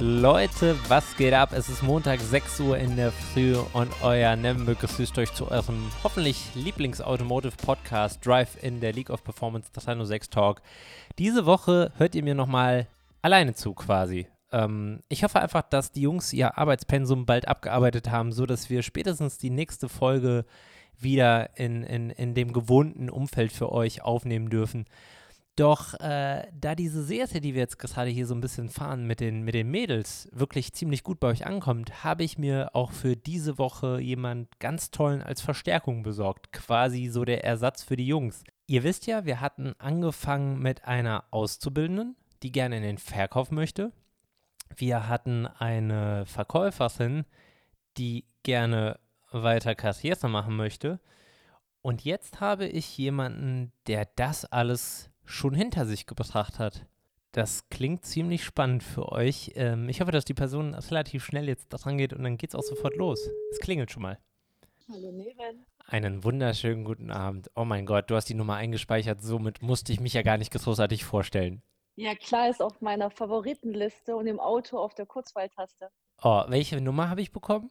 Leute, was geht ab? Es ist Montag 6 Uhr in der Früh und euer Neven begrüßt euch zu eurem hoffentlich Lieblings-Automotive-Podcast Drive in der League of Performance 306 Talk. Diese Woche hört ihr mir nochmal alleine zu quasi. Ähm, ich hoffe einfach, dass die Jungs ihr Arbeitspensum bald abgearbeitet haben, sodass wir spätestens die nächste Folge wieder in, in, in dem gewohnten Umfeld für euch aufnehmen dürfen. Doch äh, da diese Serie, die wir jetzt gerade hier so ein bisschen fahren mit den, mit den Mädels, wirklich ziemlich gut bei euch ankommt, habe ich mir auch für diese Woche jemand ganz tollen als Verstärkung besorgt. Quasi so der Ersatz für die Jungs. Ihr wisst ja, wir hatten angefangen mit einer Auszubildenden, die gerne in den Verkauf möchte. Wir hatten eine Verkäuferin, die gerne weiter Karriere machen möchte. Und jetzt habe ich jemanden, der das alles schon hinter sich gebracht hat. Das klingt ziemlich spannend für euch. Ähm, ich hoffe, dass die Person relativ schnell jetzt dran geht und dann geht es auch sofort los. Es klingelt schon mal. Hallo Neven. Einen wunderschönen guten Abend. Oh mein Gott, du hast die Nummer eingespeichert. Somit musste ich mich ja gar nicht großartig vorstellen. Ja, klar, ist auf meiner Favoritenliste und im Auto auf der Kurzwahltaste. Oh, welche Nummer habe ich bekommen?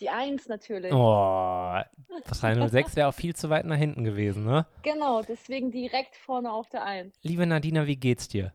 Die Eins natürlich. Oh, 306 wäre auch viel zu weit nach hinten gewesen, ne? Genau, deswegen direkt vorne auf der Eins. Liebe Nadina, wie geht's dir?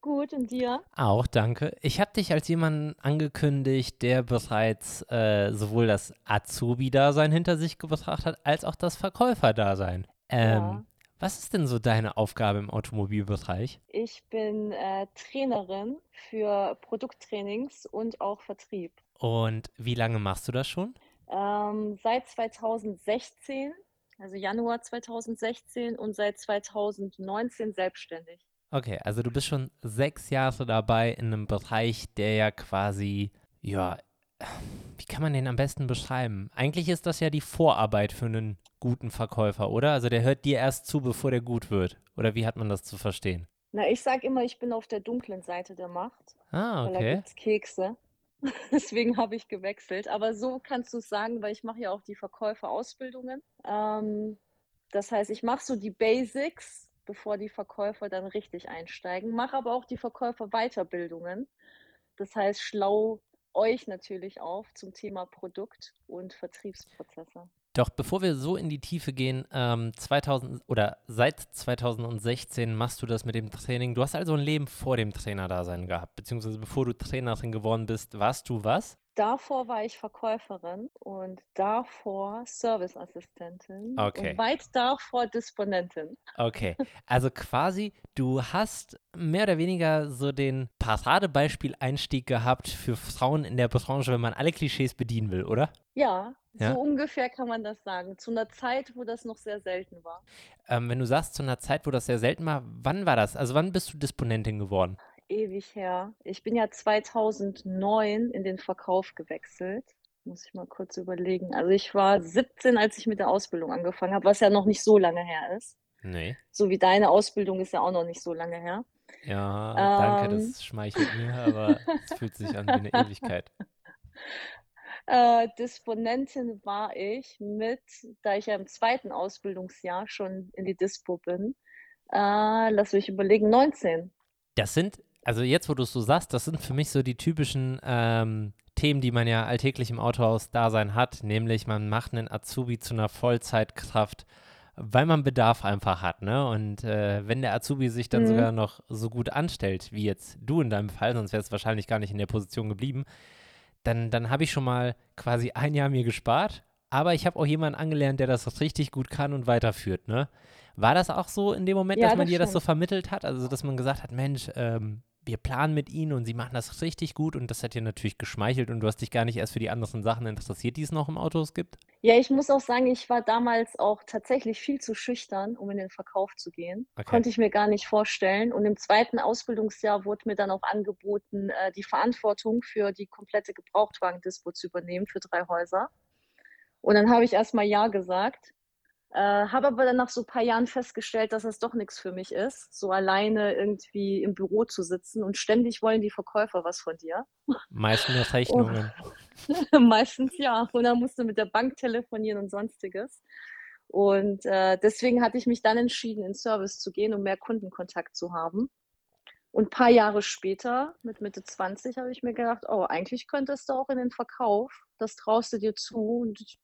Gut, und dir? Auch, danke. Ich habe dich als jemanden angekündigt, der bereits äh, sowohl das Azubi-Dasein hinter sich gebracht hat, als auch das Verkäufer-Dasein. Ähm, Ja. Was ist denn so deine Aufgabe im Automobilbereich? Ich bin äh, Trainerin für Produkttrainings und auch Vertrieb. Und wie lange machst du das schon? Ähm, seit 2016, also Januar 2016 und seit 2019 selbstständig. Okay, also du bist schon sechs Jahre dabei in einem Bereich, der ja quasi, ja, wie kann man den am besten beschreiben? Eigentlich ist das ja die Vorarbeit für einen guten Verkäufer, oder? Also der hört dir erst zu, bevor der gut wird. Oder wie hat man das zu verstehen? Na, ich sag immer, ich bin auf der dunklen Seite der Macht, Ah, weil da okay. gibt's Kekse. Deswegen habe ich gewechselt. Aber so kannst du es sagen, weil ich mache ja auch die Verkäuferausbildungen. Ähm, das heißt, ich mache so die Basics, bevor die Verkäufer dann richtig einsteigen, mache aber auch die Verkäufer-Weiterbildungen. Das heißt, schlau euch natürlich auf zum Thema Produkt und Vertriebsprozesse. Doch bevor wir so in die Tiefe gehen, ähm, 2000 oder seit 2016 machst du das mit dem Training. Du hast also ein Leben vor dem Trainerdasein gehabt, beziehungsweise bevor du Trainerin geworden bist, warst du was? Davor war ich Verkäuferin und davor Serviceassistentin Okay. und weit davor Disponentin. Okay, also quasi, du hast mehr oder weniger so den Paradebeispiel-Einstieg gehabt für Frauen in der Branche, wenn man alle Klischees bedienen will, oder? Ja, Ja? so ungefähr kann man das sagen. Zu einer Zeit, wo das noch sehr selten war. Ähm, wenn du sagst, zu einer Zeit, wo das sehr selten war, wann war das? Also wann bist du Disponentin geworden? Ewig her. Ich bin ja 2009 in den Verkauf gewechselt. Muss ich mal kurz überlegen. Also ich war 17, als ich mit der Ausbildung angefangen habe, was ja noch nicht so lange her ist. Nee. So wie deine Ausbildung ist ja auch noch nicht so lange her. Ja, danke, Ähm. das schmeichelt mir, aber es fühlt sich an wie eine Ewigkeit. Äh, Disponentin war ich mit, da ich ja im zweiten Ausbildungsjahr schon in die Dispo bin, äh, lass mich überlegen, 19. Das sind, also jetzt, wo du es so sagst, das sind für mich so die typischen ähm, Themen, die man ja alltäglich im Autohaus-Dasein hat, nämlich man macht einen Azubi zu einer Vollzeitkraft, weil man Bedarf einfach hat, ne? Und äh, wenn der Azubi sich dann Mhm. sogar noch so gut anstellt, wie jetzt du in deinem Fall, sonst wärst du wahrscheinlich gar nicht in der Position geblieben, dann, dann habe ich schon mal quasi ein Jahr mir gespart, aber ich habe auch jemanden angelernt, der das richtig gut kann und weiterführt, ne? War das auch so in dem Moment, Ja, dass man das dir das so stimmt. vermittelt hat? Also, dass man gesagt hat, Mensch, ähm, wir planen mit ihnen und sie machen das richtig gut und das hat dir natürlich geschmeichelt und du hast dich gar nicht erst für die anderen Sachen interessiert, die es noch im Autos gibt? Ja, ich muss auch sagen, ich war damals auch tatsächlich viel zu schüchtern, um in den Verkauf zu gehen. Okay. Konnte ich mir gar nicht vorstellen. Und im zweiten Ausbildungsjahr wurde mir dann auch angeboten, äh, die Verantwortung für die komplette Gebrauchtwagendispo zu übernehmen für drei Häuser. Und dann habe ich erstmal Ja gesagt, äh, habe aber dann nach so ein paar Jahren festgestellt, dass das doch nichts für mich ist, so alleine irgendwie im Büro zu sitzen und ständig wollen die Verkäufer was von dir. Meist nur Rechnungen. Meistens ja. Und dann musst du mit der Bank telefonieren und sonstiges. Und äh, deswegen hatte ich mich dann entschieden, in Service zu gehen, um mehr Kundenkontakt zu haben. Und ein paar Jahre später, mit Mitte 20, habe ich mir gedacht, oh, eigentlich könntest du auch in den Verkauf. Das traust du dir zu. Und ich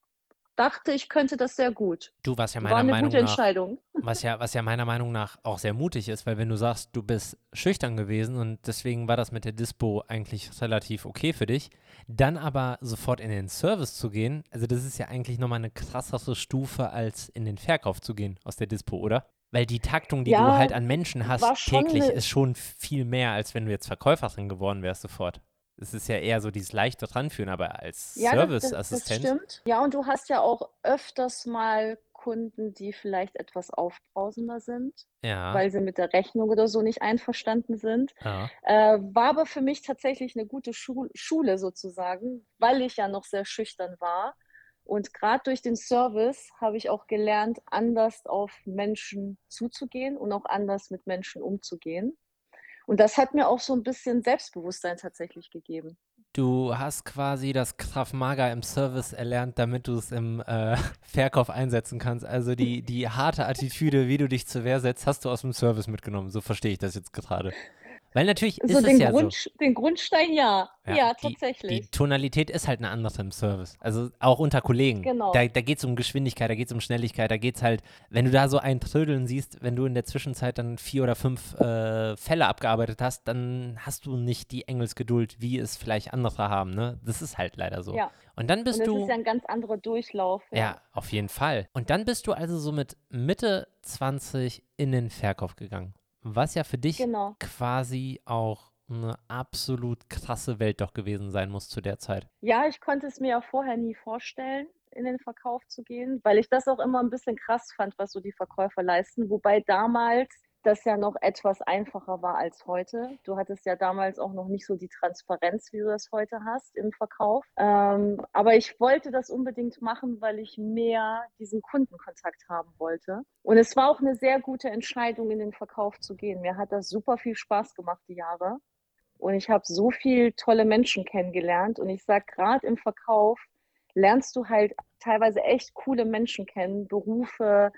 dachte, ich könnte das sehr gut. Du, was ja War meiner eine Meinung gute nach Entscheidung. Was ja, was ja meiner Meinung nach auch sehr mutig ist, weil wenn du sagst, du bist schüchtern gewesen und deswegen war das mit der Dispo eigentlich relativ okay für dich, dann aber sofort in den Service zu gehen, also das ist ja eigentlich nochmal eine krassere Stufe, als in den Verkauf zu gehen aus der Dispo, oder? Weil die Taktung, die du Ja, halt an Menschen hast war täglich, eine- ist schon viel mehr, als wenn du jetzt Verkäuferin geworden wärst sofort. Es ist ja eher so dieses leichte Dranführen, aber als Ja, das, das, das Serviceassistent. stimmt. Ja, und du hast ja auch öfters mal Kunden, die vielleicht etwas aufbrausender sind, Ja, weil sie mit der Rechnung oder so nicht einverstanden sind. ja. Äh, war aber für mich tatsächlich eine gute Schu Schule sozusagen, weil ich ja noch sehr schüchtern war. Und gerade durch den Service habe ich auch gelernt, anders auf Menschen zuzugehen und auch anders mit Menschen umzugehen. Und das hat mir auch so ein bisschen Selbstbewusstsein tatsächlich gegeben. Du hast quasi das Krav Maga im Service erlernt, damit du es im äh, Verkauf einsetzen kannst. Also die, die harte Attitüde, wie du dich zur Wehr setzt, hast du aus dem Service mitgenommen. So verstehe ich das jetzt gerade. Weil natürlich So ist es den, ja so. Grund, den Grundstein, ja. Ja, die, tatsächlich. Die Tonalität ist halt eine andere im Service. Also auch unter Kollegen. Genau. Da, da geht es um Geschwindigkeit, da geht es um Schnelligkeit, da geht es halt, wenn du da so ein Trödeln siehst, wenn du in der Zwischenzeit dann vier oder fünf äh, Fälle abgearbeitet hast, dann hast du nicht die Engelsgeduld, wie es vielleicht andere haben. Ne? Das ist halt leider so. Ja. Und dann Und bist es du. ist ja ein ganz anderer Durchlauf. Ja, auf jeden Fall. Und dann bist du also so mit Mitte 20 in den Verkauf gegangen. Was ja für dich Genau. quasi auch eine absolut krasse Welt doch gewesen sein muss zu der Zeit. Ja, ich konnte es mir ja vorher nie vorstellen, in den Verkauf zu gehen, weil ich das auch immer ein bisschen krass fand, was so die Verkäufer leisten. Wobei damals das ja noch etwas einfacher war als heute. Du hattest ja damals auch noch nicht so die Transparenz, wie du das heute hast im Verkauf. Ähm, aber ich wollte das unbedingt machen, weil ich mehr diesen Kundenkontakt haben wollte. Und es war auch eine sehr gute Entscheidung, in den Verkauf zu gehen. Mir hat das super viel Spaß gemacht, die Jahre. Und ich habe so viel tolle Menschen kennengelernt. Und ich sage, gerade im Verkauf lernst du halt teilweise echt coole Menschen kennen, Berufe,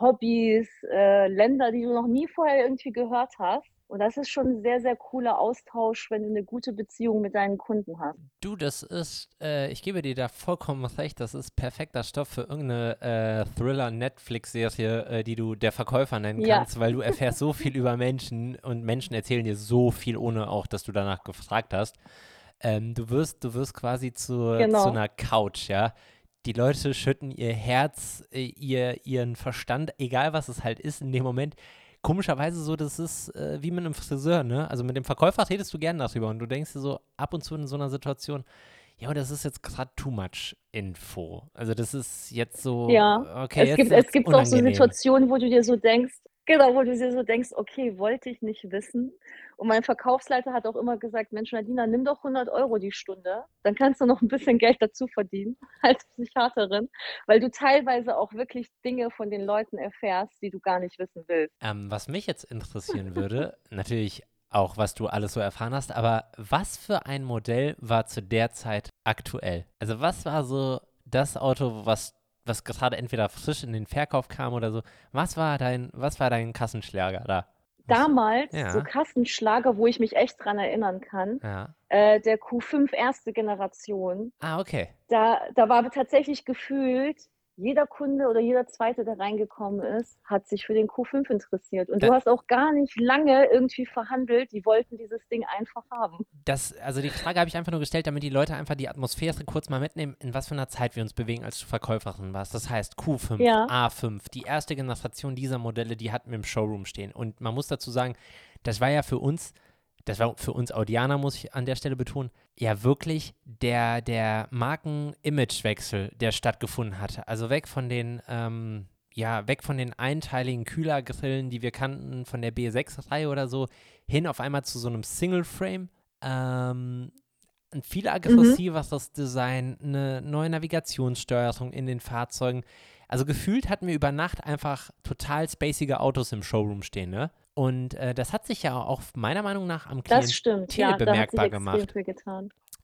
Hobbys, äh, Länder, die du noch nie vorher irgendwie gehört hast. Und das ist schon ein sehr, sehr cooler Austausch, wenn du eine gute Beziehung mit deinen Kunden hast. Du, das ist, äh, ich gebe dir da vollkommen recht, das ist perfekter Stoff für irgendeine äh, Thriller-Netflix-Serie, äh, die du der Verkäufer nennen Ja. kannst, weil du erfährst so viel über Menschen und Menschen erzählen dir so viel, ohne auch, dass du danach gefragt hast. Ähm, du wirst, du wirst quasi zu, Genau. zu einer Couch, ja. Die Leute schütten ihr Herz, äh, ihr, ihren Verstand, egal was es halt ist, in dem Moment. Komischerweise so, das ist äh, wie mit einem Friseur, ne? Also mit dem Verkäufer redest du gern darüber und du denkst dir so ab und zu in so einer Situation, ja, das ist jetzt gerade too much Info. Also das ist jetzt so, Ja, okay, es gibt, es gibt auch so. Situationen, wo du dir so denkst, genau, wo du dir so denkst, okay, wollte ich nicht wissen. Und mein Verkaufsleiter hat auch immer gesagt, Mensch, Nadina, nimm doch 100 Euro die Stunde, dann kannst du noch ein bisschen Geld dazu verdienen als Psychiaterin, weil du teilweise auch wirklich Dinge von den Leuten erfährst, die du gar nicht wissen willst. Ähm, was mich jetzt interessieren würde, natürlich auch, was du alles so erfahren hast, aber was für ein Modell war zu der Zeit aktuell? Also was war so das Auto, was, was gerade entweder frisch in den Verkauf kam oder so? Was war dein, was war dein Kassenschlager da? Damals, Ja. so Kassenschlager, wo ich mich echt dran erinnern kann, Ja. äh, der Q5 erste Generation, Ah, okay. da, da war tatsächlich gefühlt, jeder Kunde oder jeder Zweite, der reingekommen ist, hat sich für den Q5 interessiert. Und du Da- hast auch gar nicht lange irgendwie verhandelt. Die wollten dieses Ding einfach haben. Das, also die Frage habe ich einfach nur gestellt, damit die Leute einfach die Atmosphäre kurz mal mitnehmen, in was für einer Zeit wir uns bewegen, als du Verkäuferin warst. Das heißt Q5, Ja. A5, die erste Generation dieser Modelle, die hatten wir im Showroom stehen. Und man muss dazu sagen, das war ja für uns, das war für uns Audianer, muss ich an der Stelle betonen, ja wirklich der, der Marken-Image-Wechsel, der stattgefunden hatte. Also weg von den, ähm, ja, weg von den einteiligen Kühlergrillen, die wir kannten, von der B6-Reihe oder so, hin auf einmal zu so einem Single-Frame. Ähm, ein viel aggressiveres Design, eine neue Navigationssteuerung in den Fahrzeugen. Also gefühlt hatten wir über Nacht einfach total spacige Autos im Showroom stehen, ne? Und äh, das hat sich ja auch meiner Meinung nach am Das Klient stimmt. Klientel Ja, bemerkbar gemacht.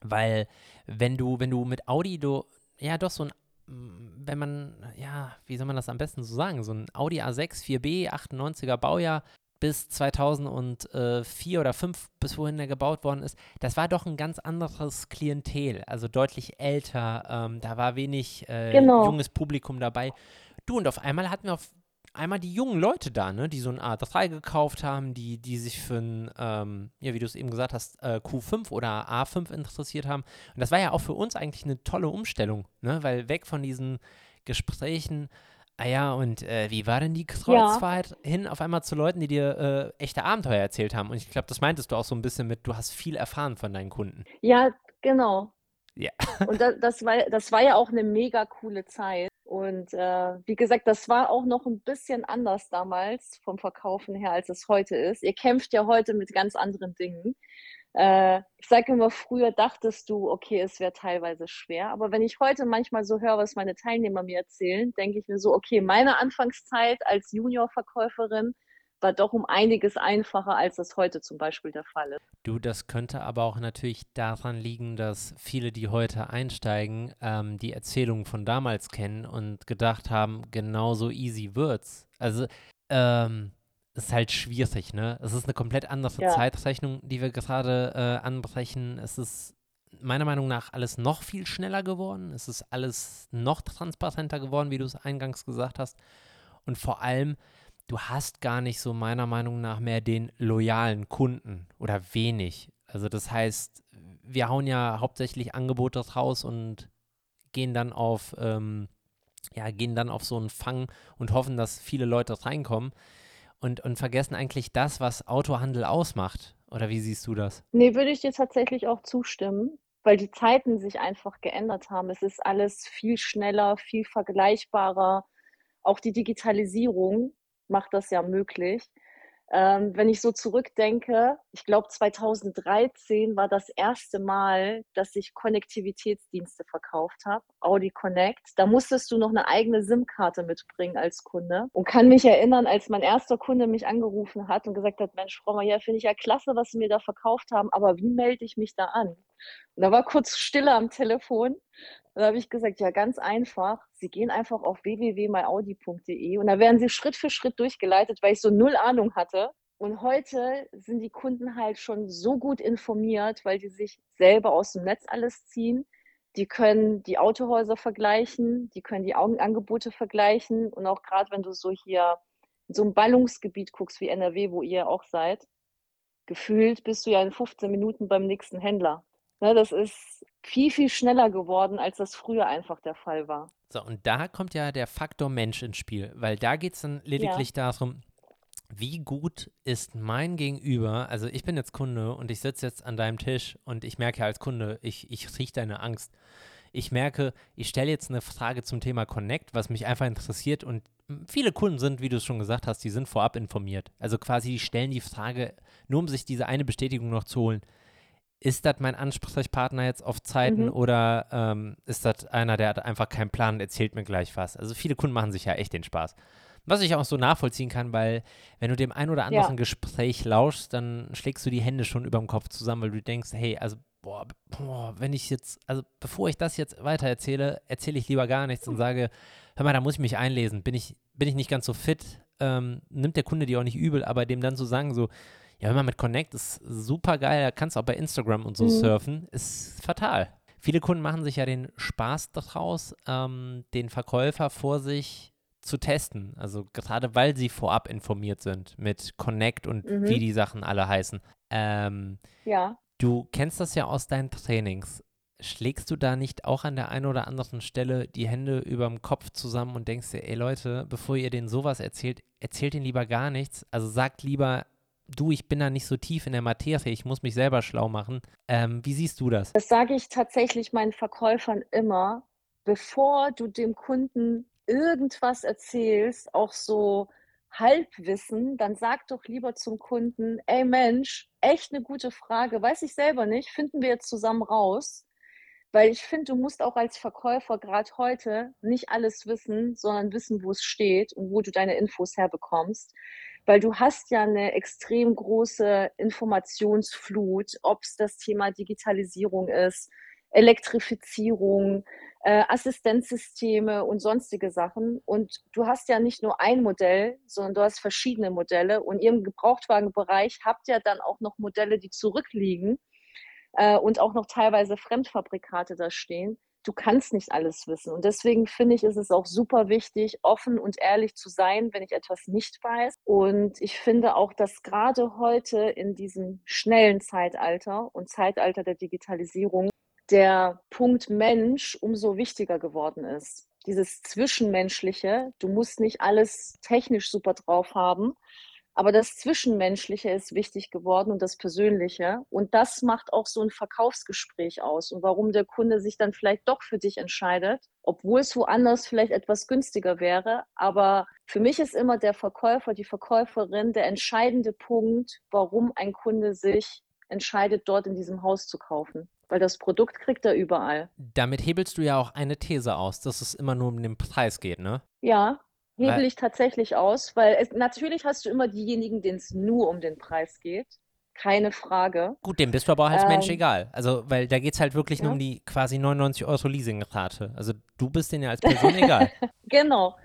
Weil wenn du, wenn du mit Audi, du, ja doch so ein, wenn man, ja, wie soll man das am besten so sagen, so ein Audi A6 4B, 98er Baujahr, bis 2004 oder 2005, bis wohin er gebaut worden ist, das war doch ein ganz anderes Klientel, also deutlich älter. Ähm, da war wenig äh, genau. junges Publikum dabei. Du, und auf einmal hatten wir auf einmal die jungen Leute da, ne, die so ein A3 gekauft haben, die, die sich für ein, ähm, ja, wie du es eben gesagt hast, äh, Q5 oder A5 interessiert haben. Und das war ja auch für uns eigentlich eine tolle Umstellung, ne, weil weg von diesen Gesprächen, ah ja, und äh, wie war denn die Kreuzfahrt ja. hin auf einmal zu Leuten, die dir äh, echte Abenteuer erzählt haben? Und ich glaube, das meintest du auch so ein bisschen mit, du hast viel erfahren von deinen Kunden. Ja, genau. Ja. Und das, das, war, das war ja auch eine mega coole Zeit. Und äh, wie gesagt, das war auch noch ein bisschen anders damals vom Verkaufen her, als es heute ist. Ihr kämpft ja heute mit ganz anderen Dingen. Äh, ich sage immer, früher dachtest du, okay, es wäre teilweise schwer. Aber wenn ich heute manchmal so höre, was meine Teilnehmer mir erzählen, denke ich mir so, okay, meine Anfangszeit als Juniorverkäuferin war doch um einiges einfacher, als das heute zum Beispiel der Fall ist. Du, das könnte aber auch natürlich daran liegen, dass viele, die heute einsteigen, ähm, die Erzählungen von damals kennen und gedacht haben, genauso easy wird's. Also, ähm, ist halt schwierig, ne? Es ist eine komplett andere ja. Zeitrechnung, die wir gerade äh, anbrechen. Es ist meiner Meinung nach alles noch viel schneller geworden. Es ist alles noch transparenter geworden, wie du es eingangs gesagt hast. Und vor allem, du hast gar nicht so meiner Meinung nach mehr den loyalen Kunden oder wenig. Also das heißt, wir hauen ja hauptsächlich Angebote raus und gehen dann auf, ähm, ja, gehen dann auf so einen Fang und hoffen, dass viele Leute reinkommen und, und vergessen eigentlich das, was Autohandel ausmacht. Oder wie siehst du das? Nee, würde ich dir tatsächlich auch zustimmen, weil die Zeiten sich einfach geändert haben. Es ist alles viel schneller, viel vergleichbarer. Auch die Digitalisierung macht das ja möglich. Ähm, wenn ich so zurückdenke, ich glaube 2013 war das erste Mal, dass ich Konnektivitätsdienste verkauft habe, Audi Connect. Da musstest du noch eine eigene SIM-Karte mitbringen als Kunde und kann mich erinnern, als mein erster Kunde mich angerufen hat und gesagt hat, Mensch, Frau Mayer, finde ich ja klasse, was Sie mir da verkauft haben, aber wie melde ich mich da an? Und da war kurz Stille am Telefon da habe ich gesagt, ja, ganz einfach. Sie gehen einfach auf www.myaudi.de und da werden Sie Schritt für Schritt durchgeleitet, weil ich so null Ahnung hatte. Und heute sind die Kunden halt schon so gut informiert, weil die sich selber aus dem Netz alles ziehen. Die können die Autohäuser vergleichen, die können die Augenangebote vergleichen. Und auch gerade wenn du so hier in so einem Ballungsgebiet guckst wie NRW, wo ihr auch seid, gefühlt bist du ja in 15 Minuten beim nächsten Händler. Ne, das ist viel, viel schneller geworden, als das früher einfach der Fall war. So, und da kommt ja der Faktor Mensch ins Spiel, weil da geht es dann lediglich ja. darum, wie gut ist mein Gegenüber, also ich bin jetzt Kunde und ich sitze jetzt an deinem Tisch und ich merke als Kunde, ich, ich rieche deine Angst. Ich merke, ich stelle jetzt eine Frage zum Thema Connect, was mich einfach interessiert und viele Kunden sind, wie du es schon gesagt hast, die sind vorab informiert. Also quasi, die stellen die Frage, nur um sich diese eine Bestätigung noch zu holen ist das mein Ansprechpartner jetzt auf Zeiten mhm. oder ähm, ist das einer, der hat einfach keinen Plan und erzählt mir gleich was? Also viele Kunden machen sich ja echt den Spaß. Was ich auch so nachvollziehen kann, weil wenn du dem ein oder anderen ja. Gespräch lauschst, dann schlägst du die Hände schon über dem Kopf zusammen, weil du denkst, hey, also boah, boah, wenn ich jetzt, also bevor ich das jetzt weiter erzähle, erzähle ich lieber gar nichts und sage, hör mal, da muss ich mich einlesen, bin ich, bin ich nicht ganz so fit, ähm, nimmt der Kunde dir auch nicht übel, aber dem dann zu so sagen, so, ja, wenn man mit Connect ist super geil, da kannst du auch bei Instagram und so mhm. surfen, ist fatal. Viele Kunden machen sich ja den Spaß daraus, ähm, den Verkäufer vor sich zu testen. Also gerade weil sie vorab informiert sind mit Connect und mhm. wie die Sachen alle heißen. Ähm, ja. Du kennst das ja aus deinen Trainings. Schlägst du da nicht auch an der einen oder anderen Stelle die Hände über dem Kopf zusammen und denkst dir, ey Leute, bevor ihr denen sowas erzählt, erzählt ihnen lieber gar nichts. Also sagt lieber, du, ich bin da nicht so tief in der Materie, ich muss mich selber schlau machen. Ähm, wie siehst du das? Das sage ich tatsächlich meinen Verkäufern immer, bevor du dem Kunden irgendwas erzählst, auch so Halbwissen, dann sag doch lieber zum Kunden, ey Mensch, echt eine gute Frage, weiß ich selber nicht, finden wir jetzt zusammen raus. Weil ich finde, du musst auch als Verkäufer gerade heute nicht alles wissen, sondern wissen, wo es steht und wo du deine Infos herbekommst weil du hast ja eine extrem große Informationsflut, ob es das Thema Digitalisierung ist, Elektrifizierung, äh, Assistenzsysteme und sonstige Sachen. Und du hast ja nicht nur ein Modell, sondern du hast verschiedene Modelle. Und im Gebrauchtwagenbereich habt ihr dann auch noch Modelle, die zurückliegen äh, und auch noch teilweise Fremdfabrikate da stehen. Du kannst nicht alles wissen. Und deswegen finde ich, ist es auch super wichtig, offen und ehrlich zu sein, wenn ich etwas nicht weiß. Und ich finde auch, dass gerade heute in diesem schnellen Zeitalter und Zeitalter der Digitalisierung der Punkt Mensch umso wichtiger geworden ist. Dieses Zwischenmenschliche, du musst nicht alles technisch super drauf haben, aber das Zwischenmenschliche ist wichtig geworden und das Persönliche. Und das macht auch so ein Verkaufsgespräch aus und warum der Kunde sich dann vielleicht doch für dich entscheidet, obwohl es woanders vielleicht etwas günstiger wäre. Aber für mich ist immer der Verkäufer, die Verkäuferin der entscheidende Punkt, warum ein Kunde sich entscheidet, dort in diesem Haus zu kaufen. Weil das Produkt kriegt er überall. Damit hebelst du ja auch eine These aus, dass es immer nur um den Preis geht, ne? Ja, hebel ich tatsächlich aus, weil es, natürlich hast du immer diejenigen, denen es nur um den Preis geht. Keine Frage. Gut, dem bist du aber auch als ähm, Mensch egal. Also, weil da geht es halt wirklich ja. nur um die quasi 99 Euro Leasingrate. Also du bist denen ja als Person egal. genau.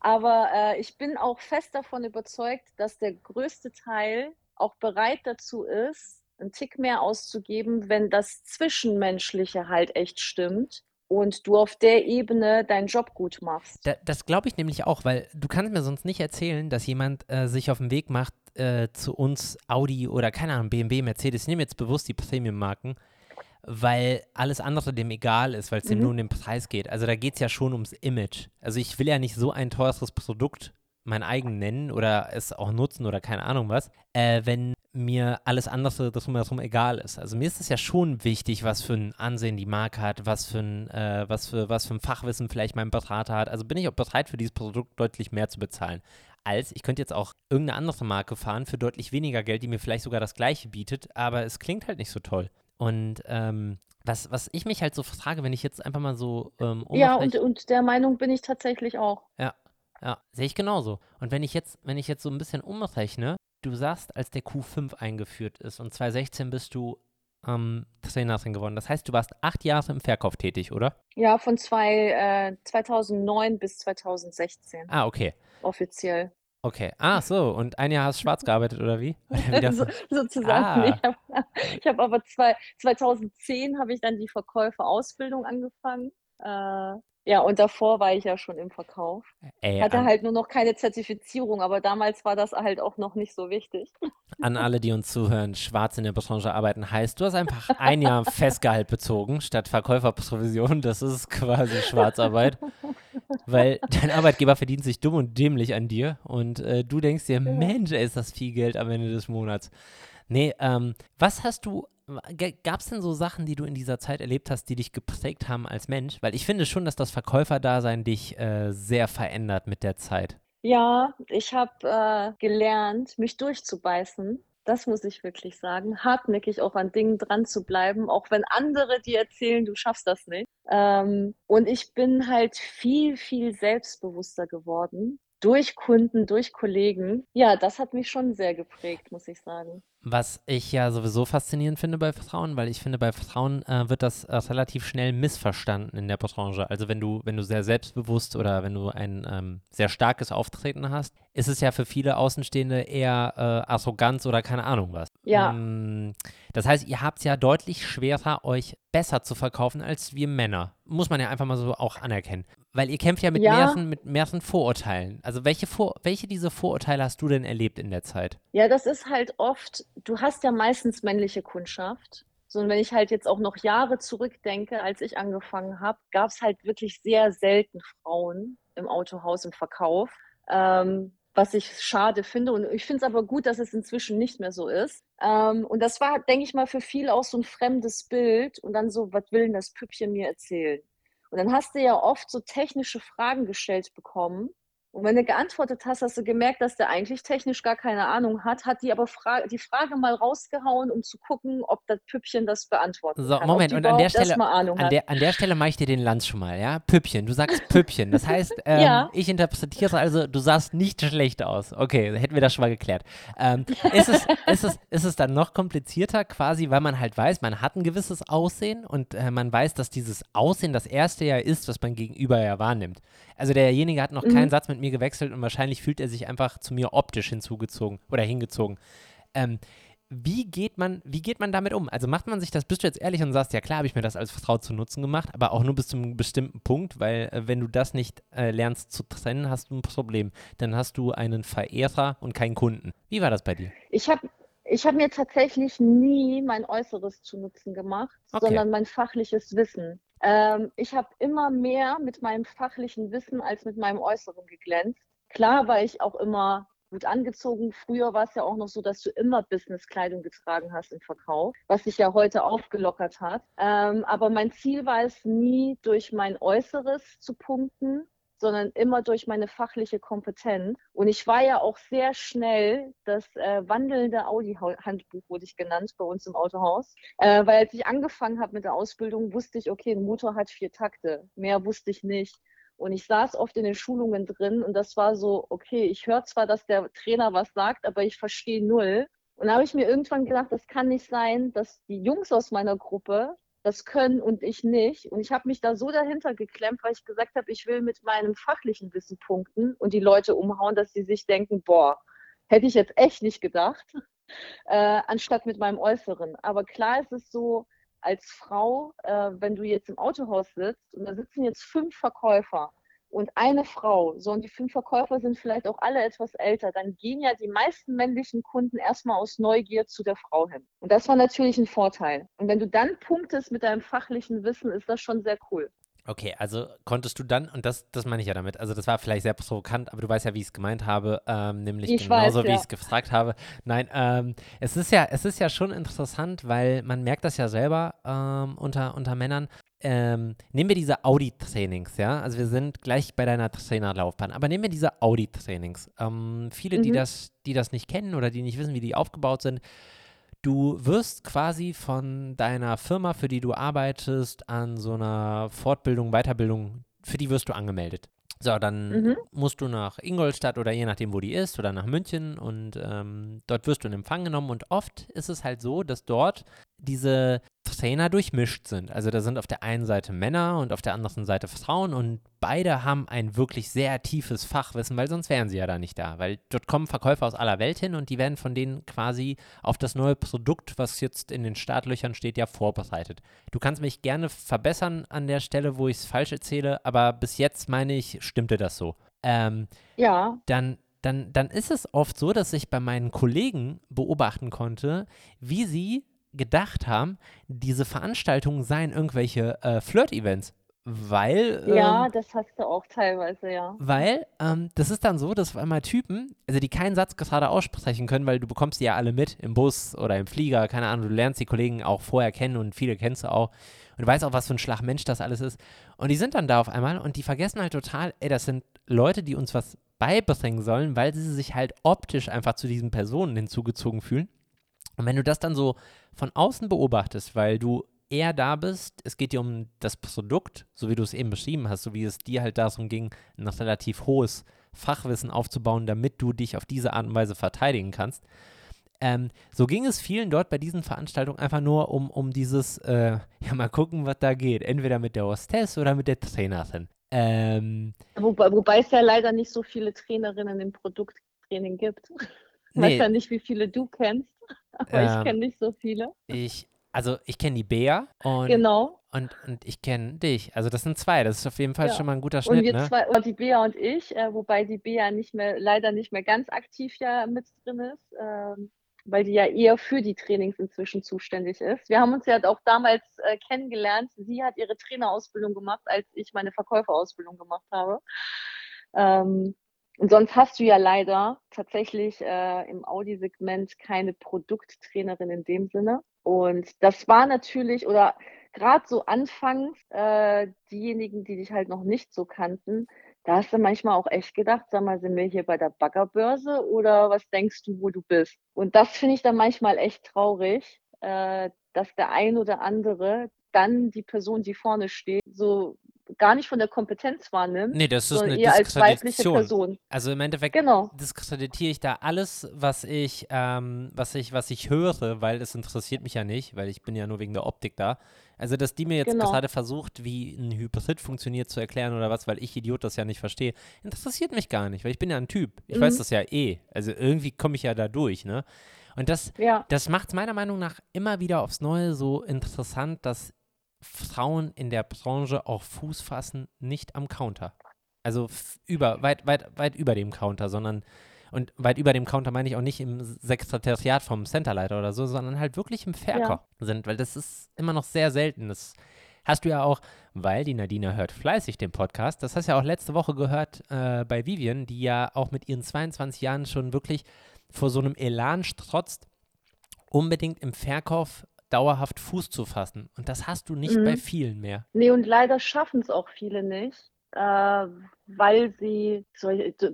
Aber äh, ich bin auch fest davon überzeugt, dass der größte Teil auch bereit dazu ist, einen Tick mehr auszugeben, wenn das Zwischenmenschliche halt echt stimmt und du auf der Ebene deinen Job gut machst. Da, das glaube ich nämlich auch, weil du kannst mir sonst nicht erzählen, dass jemand äh, sich auf den Weg macht äh, zu uns Audi oder keine Ahnung, BMW, Mercedes, ich nehme jetzt bewusst die Premium-Marken, weil alles andere dem egal ist, weil es mhm. dem nur um den Preis geht. Also da geht es ja schon ums Image. Also ich will ja nicht so ein teures Produkt mein eigen nennen oder es auch nutzen oder keine Ahnung was, äh, wenn mir alles andere drumherum egal ist. Also mir ist es ja schon wichtig, was für ein Ansehen die Marke hat, was für ein, äh, was für, was für ein Fachwissen vielleicht mein Berater hat. Also bin ich auch bereit, für dieses Produkt deutlich mehr zu bezahlen. Als ich könnte jetzt auch irgendeine andere Marke fahren für deutlich weniger Geld, die mir vielleicht sogar das gleiche bietet, aber es klingt halt nicht so toll. Und ähm, was, was ich mich halt so frage, wenn ich jetzt einfach mal so ähm, Ja, und, und der Meinung bin ich tatsächlich auch. Ja, ja, sehe ich genauso. Und wenn ich jetzt, wenn ich jetzt so ein bisschen umrechne, du sagst, als der Q5 eingeführt ist und 2016 bist du ähm, Trainerin geworden. Das heißt, du warst acht Jahre im Verkauf tätig, oder? Ja, von zwei, äh, 2009 bis 2016. Ah, okay. Offiziell. Okay. Ah, so. Und ein Jahr hast du schwarz gearbeitet, oder wie? Oder so, sozusagen. Ah. Nee, ich habe hab aber zwei, 2010 habe ich dann die Verkäuferausbildung angefangen. Äh, ja, und davor war ich ja schon im Verkauf. Ey, Hatte an, halt nur noch keine Zertifizierung, aber damals war das halt auch noch nicht so wichtig. An alle, die uns zuhören, schwarz in der Branche arbeiten heißt, du hast einfach ein Jahr Festgehalt bezogen statt Verkäuferprovision. Das ist quasi Schwarzarbeit. weil dein Arbeitgeber verdient sich dumm und dämlich an dir und äh, du denkst dir, Mensch, ey, ist das viel Geld am Ende des Monats. Nee, ähm, was hast du Gab es denn so Sachen, die du in dieser Zeit erlebt hast, die dich geprägt haben als Mensch? Weil ich finde schon, dass das Verkäuferdasein dich äh, sehr verändert mit der Zeit. Ja, ich habe äh, gelernt, mich durchzubeißen. Das muss ich wirklich sagen. Hartnäckig auch an Dingen dran zu bleiben, auch wenn andere dir erzählen, du schaffst das nicht. Ähm, und ich bin halt viel, viel selbstbewusster geworden durch Kunden, durch Kollegen. Ja, das hat mich schon sehr geprägt, muss ich sagen. Was ich ja sowieso faszinierend finde bei Frauen, weil ich finde, bei Frauen äh, wird das äh, relativ schnell missverstanden in der Branche. Also wenn du, wenn du sehr selbstbewusst oder wenn du ein ähm, sehr starkes Auftreten hast, ist es ja für viele Außenstehende eher äh, Arroganz oder keine Ahnung was. Ja. Ähm, das heißt, ihr habt es ja deutlich schwerer, euch besser zu verkaufen als wir Männer. Muss man ja einfach mal so auch anerkennen. Weil ihr kämpft ja mit, ja. Mehreren, mit mehreren Vorurteilen. Also welche, Vor welche dieser Vorurteile hast du denn erlebt in der Zeit? Ja, das ist halt oft, du hast ja meistens männliche Kundschaft. So, und wenn ich halt jetzt auch noch Jahre zurückdenke, als ich angefangen habe, gab es halt wirklich sehr selten Frauen im Autohaus im Verkauf. Ähm, was ich schade finde. Und ich finde es aber gut, dass es inzwischen nicht mehr so ist. Ähm, und das war, denke ich mal, für viele auch so ein fremdes Bild und dann so, was will denn das Püppchen mir erzählen? Und dann hast du ja oft so technische Fragen gestellt bekommen, Und wenn du geantwortet hast, hast du gemerkt, dass der eigentlich technisch gar keine Ahnung hat, hat die aber Fra die Frage mal rausgehauen, um zu gucken, ob das Püppchen das beantworten So, kann. Moment, und an der Stelle, an der, an der Stelle mache ich dir den Lanz schon mal, ja? Püppchen, du sagst Püppchen. Das heißt, ähm, Ja. ich interpretiere also, du sahst nicht schlecht aus. Okay, hätten wir das schon mal geklärt. Ähm, ist, es, ist, es, ist es dann noch komplizierter quasi, weil man halt weiß, man hat ein gewisses Aussehen und äh, man weiß, dass dieses Aussehen das erste ja ist, was man gegenüber ja wahrnimmt. Also derjenige hat noch Mhm. keinen Satz mit mir gewechselt und wahrscheinlich fühlt er sich einfach zu mir optisch hinzugezogen oder hingezogen. Ähm, wie geht man, wie geht man damit um? Also macht man sich das, bist du jetzt ehrlich und sagst, ja klar, habe ich mir das als Frau zu Nutzen gemacht, aber auch nur bis zu einem bestimmten Punkt, weil äh, wenn du das nicht äh, lernst zu trennen, hast du ein Problem. Dann hast du einen Verehrer und keinen Kunden. Wie war das bei dir? Ich habe ich hab mir tatsächlich nie mein Äußeres zu Nutzen gemacht, Okay. sondern mein fachliches Wissen. Ähm, ich habe immer mehr mit meinem fachlichen Wissen als mit meinem Äußeren geglänzt. Klar war ich auch immer gut angezogen. Früher war es ja auch noch so, dass du immer Businesskleidung getragen hast im Verkauf, was sich ja heute aufgelockert hat. Ähm, aber mein Ziel war es nie, durch mein Äußeres zu punkten, sondern immer durch meine fachliche Kompetenz. Und ich war ja auch sehr schnell das äh, wandelnde Audi-Handbuch, wurde ich genannt, bei uns im Autohaus. Äh, weil als ich angefangen habe mit der Ausbildung, wusste ich, okay, ein Motor hat vier Takte. Mehr wusste ich nicht. Und ich saß oft in den Schulungen drin und das war so, okay, ich höre zwar, dass der Trainer was sagt, aber ich verstehe null. Und da habe ich mir irgendwann gedacht, das kann nicht sein, dass die Jungs aus meiner Gruppe das können und ich nicht. Und ich habe mich da so dahinter geklemmt, weil ich gesagt habe, ich will mit meinem fachlichen Wissen punkten und die Leute umhauen, dass sie sich denken, boah, hätte ich jetzt echt nicht gedacht, äh, anstatt mit meinem Äußeren. Aber klar ist es so, als Frau, äh, wenn du jetzt im Autohaus sitzt und da sitzen jetzt fünf Verkäufer und eine Frau, so und die fünf Verkäufer sind vielleicht auch alle etwas älter, dann gehen ja die meisten männlichen Kunden erstmal aus Neugier zu der Frau hin. Und das war natürlich ein Vorteil. Und wenn du dann punktest mit deinem fachlichen Wissen, ist das schon sehr cool. Okay, also konntest du dann, und das, das meine ich ja damit, also das war vielleicht sehr provokant, aber du weißt ja, wie ich es gemeint habe, ähm, nämlich Ich genauso, weiß, wie ja. ich es gefragt habe. Nein, ähm, es ist ja, es ist ja schon interessant, weil man merkt das ja selber ähm, unter, unter Männern. Ähm, nehmen wir diese Audi-Trainings, ja, also wir sind gleich bei deiner Trainerlaufbahn, aber nehmen wir diese Audi-Trainings. Ähm, viele, die Mhm. das, die das nicht kennen oder die nicht wissen, wie die aufgebaut sind, Du wirst quasi von deiner Firma, für die du arbeitest, an so einer Fortbildung, Weiterbildung, für die wirst du angemeldet. So, dann Mhm. musst du nach Ingolstadt oder je nachdem, wo die ist, oder nach München und ähm, dort wirst du in Empfang genommen. Und oft ist es halt so, dass dort diese Trainer durchmischt sind. Also da sind auf der einen Seite Männer und auf der anderen Seite Frauen und beide haben ein wirklich sehr tiefes Fachwissen, weil sonst wären sie ja da nicht da. Weil dort kommen Verkäufer aus aller Welt hin und die werden von denen quasi auf das neue Produkt, was jetzt in den Startlöchern steht, ja vorbereitet. Du kannst mich gerne verbessern an der Stelle, wo ich es falsch erzähle, aber bis jetzt meine ich, stimmte das so. Ähm, Ja, dann, dann, dann ist es oft so, dass ich bei meinen Kollegen beobachten konnte, wie sie gedacht haben, diese Veranstaltungen seien irgendwelche äh, Flirt-Events. Weil, ja, ähm, das hast du auch teilweise, ja. weil ähm, das ist dann so, dass auf einmal Typen, also die keinen Satz gerade aussprechen können, weil du bekommst die ja alle mit im Bus oder im Flieger, keine Ahnung, du lernst die Kollegen auch vorher kennen und viele kennst du auch und du weißt auch, was für ein Schlagmensch das alles ist. Und die sind dann da auf einmal und die vergessen halt total, ey, das sind Leute, die uns was beibringen sollen, weil sie sich halt optisch einfach zu diesen Personen hinzugezogen fühlen. Und wenn du das dann so von außen beobachtest, weil du eher da bist, es geht dir um das Produkt, so wie du es eben beschrieben hast, so wie es dir halt darum ging, ein relativ hohes Fachwissen aufzubauen, damit du dich auf diese Art und Weise verteidigen kannst. Ähm, so ging es vielen dort bei diesen Veranstaltungen einfach nur um, um dieses, äh, ja, mal gucken, was da geht. Entweder mit der Hostess oder mit der Trainerin. Ähm, Wobei, wobei es ja leider nicht so viele Trainerinnen im Produkttraining gibt. Ich nee, weiß ja nicht, wie viele du kennst, aber ich ähm, kenne nicht so viele. ich, also ich kenne die Bea und, Genau. und, und ich kenne dich. Also das sind zwei, das ist auf jeden Fall Ja. schon mal ein guter Und Schnitt, wir ne? zwei, oder die Bea und ich, äh, wobei die Bea nicht mehr, leider nicht mehr ganz aktiv ja mit drin ist, ähm, weil die ja eher für die Trainings inzwischen zuständig ist. Wir haben uns ja auch damals äh, kennengelernt. Sie hat ihre Trainerausbildung gemacht, als ich meine Verkäuferausbildung gemacht habe. Ähm, und sonst hast du ja leider tatsächlich äh, im Audi-Segment keine Produkttrainerin in dem Sinne. Und das war natürlich, oder gerade so anfangs, äh, diejenigen, die dich halt noch nicht so kannten, da hast du manchmal auch echt gedacht: „Sag mal, sind wir hier bei der Baggerbörse oder was denkst du, wo du bist?“ Und das finde ich dann manchmal echt traurig, äh, dass der ein oder andere dann die Person, die vorne steht, so gar nicht von der Kompetenz wahrnimmt, Nee, das ist eine eher als weibliche. Person. Also im Endeffekt Genau. diskreditiere ich da alles, was ich, ähm, was ich, was ich höre, weil es interessiert mich ja nicht, weil ich bin ja nur wegen der Optik da. Also, dass die mir jetzt Genau. gerade versucht, wie ein Hybrid funktioniert, zu erklären oder was, weil ich Idiot das ja nicht verstehe, interessiert mich gar nicht, weil ich bin ja ein Typ. Ich weiß Mhm. das ja eh. Also irgendwie komme ich ja da durch, ne? Und das, Ja. das macht es meiner Meinung nach immer wieder aufs Neue so interessant, dass Frauen in der Branche auch Fuß fassen, nicht am Counter. Also über, weit, weit, weit über dem Counter, sondern, und weit über dem Counter meine ich auch nicht im Sekretariat vom Centerleiter oder so, sondern halt wirklich im Verkauf sind, weil das ist immer noch sehr selten. Das hast du ja auch, weil die Nadine hört fleißig den Podcast, das hast du ja auch letzte Woche gehört äh, bei Vivian, die ja auch mit ihren 22 Jahren schon wirklich vor so einem Elan strotzt, unbedingt im Verkauf dauerhaft Fuß zu fassen. Und das hast du nicht Mhm. bei vielen mehr. Ne, und leider schaffen es auch viele nicht, äh, weil sie so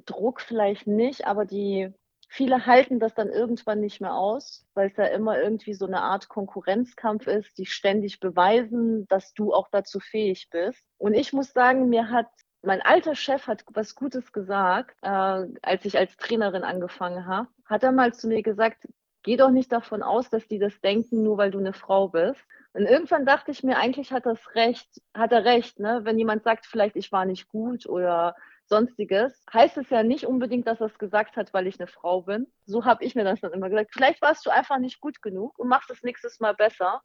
Druck vielleicht nicht, aber die viele halten das dann irgendwann nicht mehr aus, weil es ja immer irgendwie so eine Art Konkurrenzkampf ist, die ständig beweisen, dass du auch dazu fähig bist. Und ich muss sagen, mir hat mein alter Chef hat was Gutes gesagt, äh, als ich als Trainerin angefangen habe. Hat er mal zu mir gesagt: „Geh doch nicht davon aus, dass die das denken, nur weil du eine Frau bist.“ Und irgendwann dachte ich mir, eigentlich hat das recht hat er recht, ne? Wenn jemand sagt, vielleicht ich war nicht gut oder Sonstiges, heißt es ja nicht unbedingt, dass er's gesagt hat, weil ich eine Frau bin. So habe ich mir das dann immer gesagt. Vielleicht warst du einfach nicht gut genug und machst es nächstes Mal besser.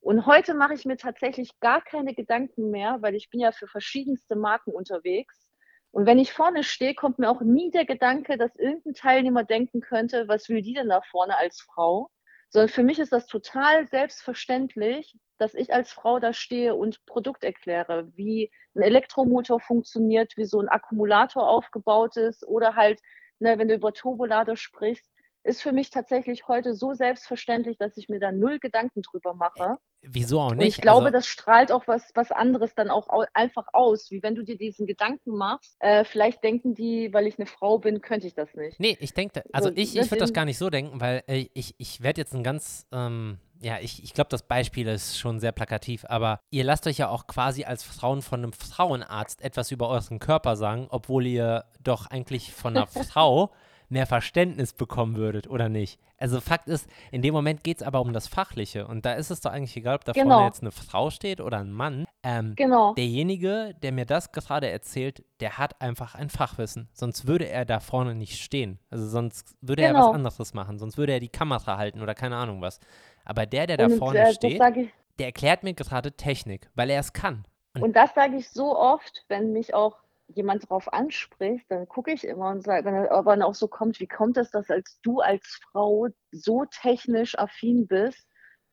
Und heute mache ich mir tatsächlich gar keine Gedanken mehr, weil ich bin ja für verschiedenste Marken unterwegs. Und wenn ich vorne stehe, kommt mir auch nie der Gedanke, dass irgendein Teilnehmer denken könnte: „Was will die denn da vorne als Frau?“ Sondern für mich ist das total selbstverständlich, dass ich als Frau da stehe und Produkt erkläre, wie ein Elektromotor funktioniert, wie so ein Akkumulator aufgebaut ist oder halt, ne, wenn du über Turbolader sprichst, ist für mich tatsächlich heute so selbstverständlich, dass ich mir da null Gedanken drüber mache. Wieso auch Und nicht? ich glaube, also, das strahlt auch was was anderes dann auch au einfach aus, wie wenn du dir diesen Gedanken machst, äh, vielleicht denken die, weil ich eine Frau bin, könnte ich das nicht. Nee, ich denke, also So, ich, ich würde das gar nicht so denken, weil äh, ich, ich werde jetzt ein ganz, ähm, ja, ich, ich glaube, das Beispiel ist schon sehr plakativ, aber ihr lasst euch ja auch quasi als Frauen von einem Frauenarzt etwas über euren Körper sagen, obwohl ihr doch eigentlich von einer Frau mehr Verständnis bekommen würdet, oder nicht? Also Fakt ist, in dem Moment geht es aber um das Fachliche und da ist es doch eigentlich egal, ob da vorne Genau. jetzt eine Frau steht oder ein Mann. Ähm, Genau. derjenige, der mir das gerade erzählt, der hat einfach ein Fachwissen. Sonst würde er da vorne nicht stehen. Also sonst würde er was Genau. anderes machen. Sonst würde er die Kamera halten oder keine Ahnung was. Aber der, der da Und, vorne äh, steht, ich der erklärt mir gerade Technik, weil er es kann. und das sage ich so oft, wenn mich auch jemand drauf anspricht, dann gucke ich immer und sage wenn er dann auch so kommt: „Wie kommt es, dass als du als Frau so technisch affin bist?“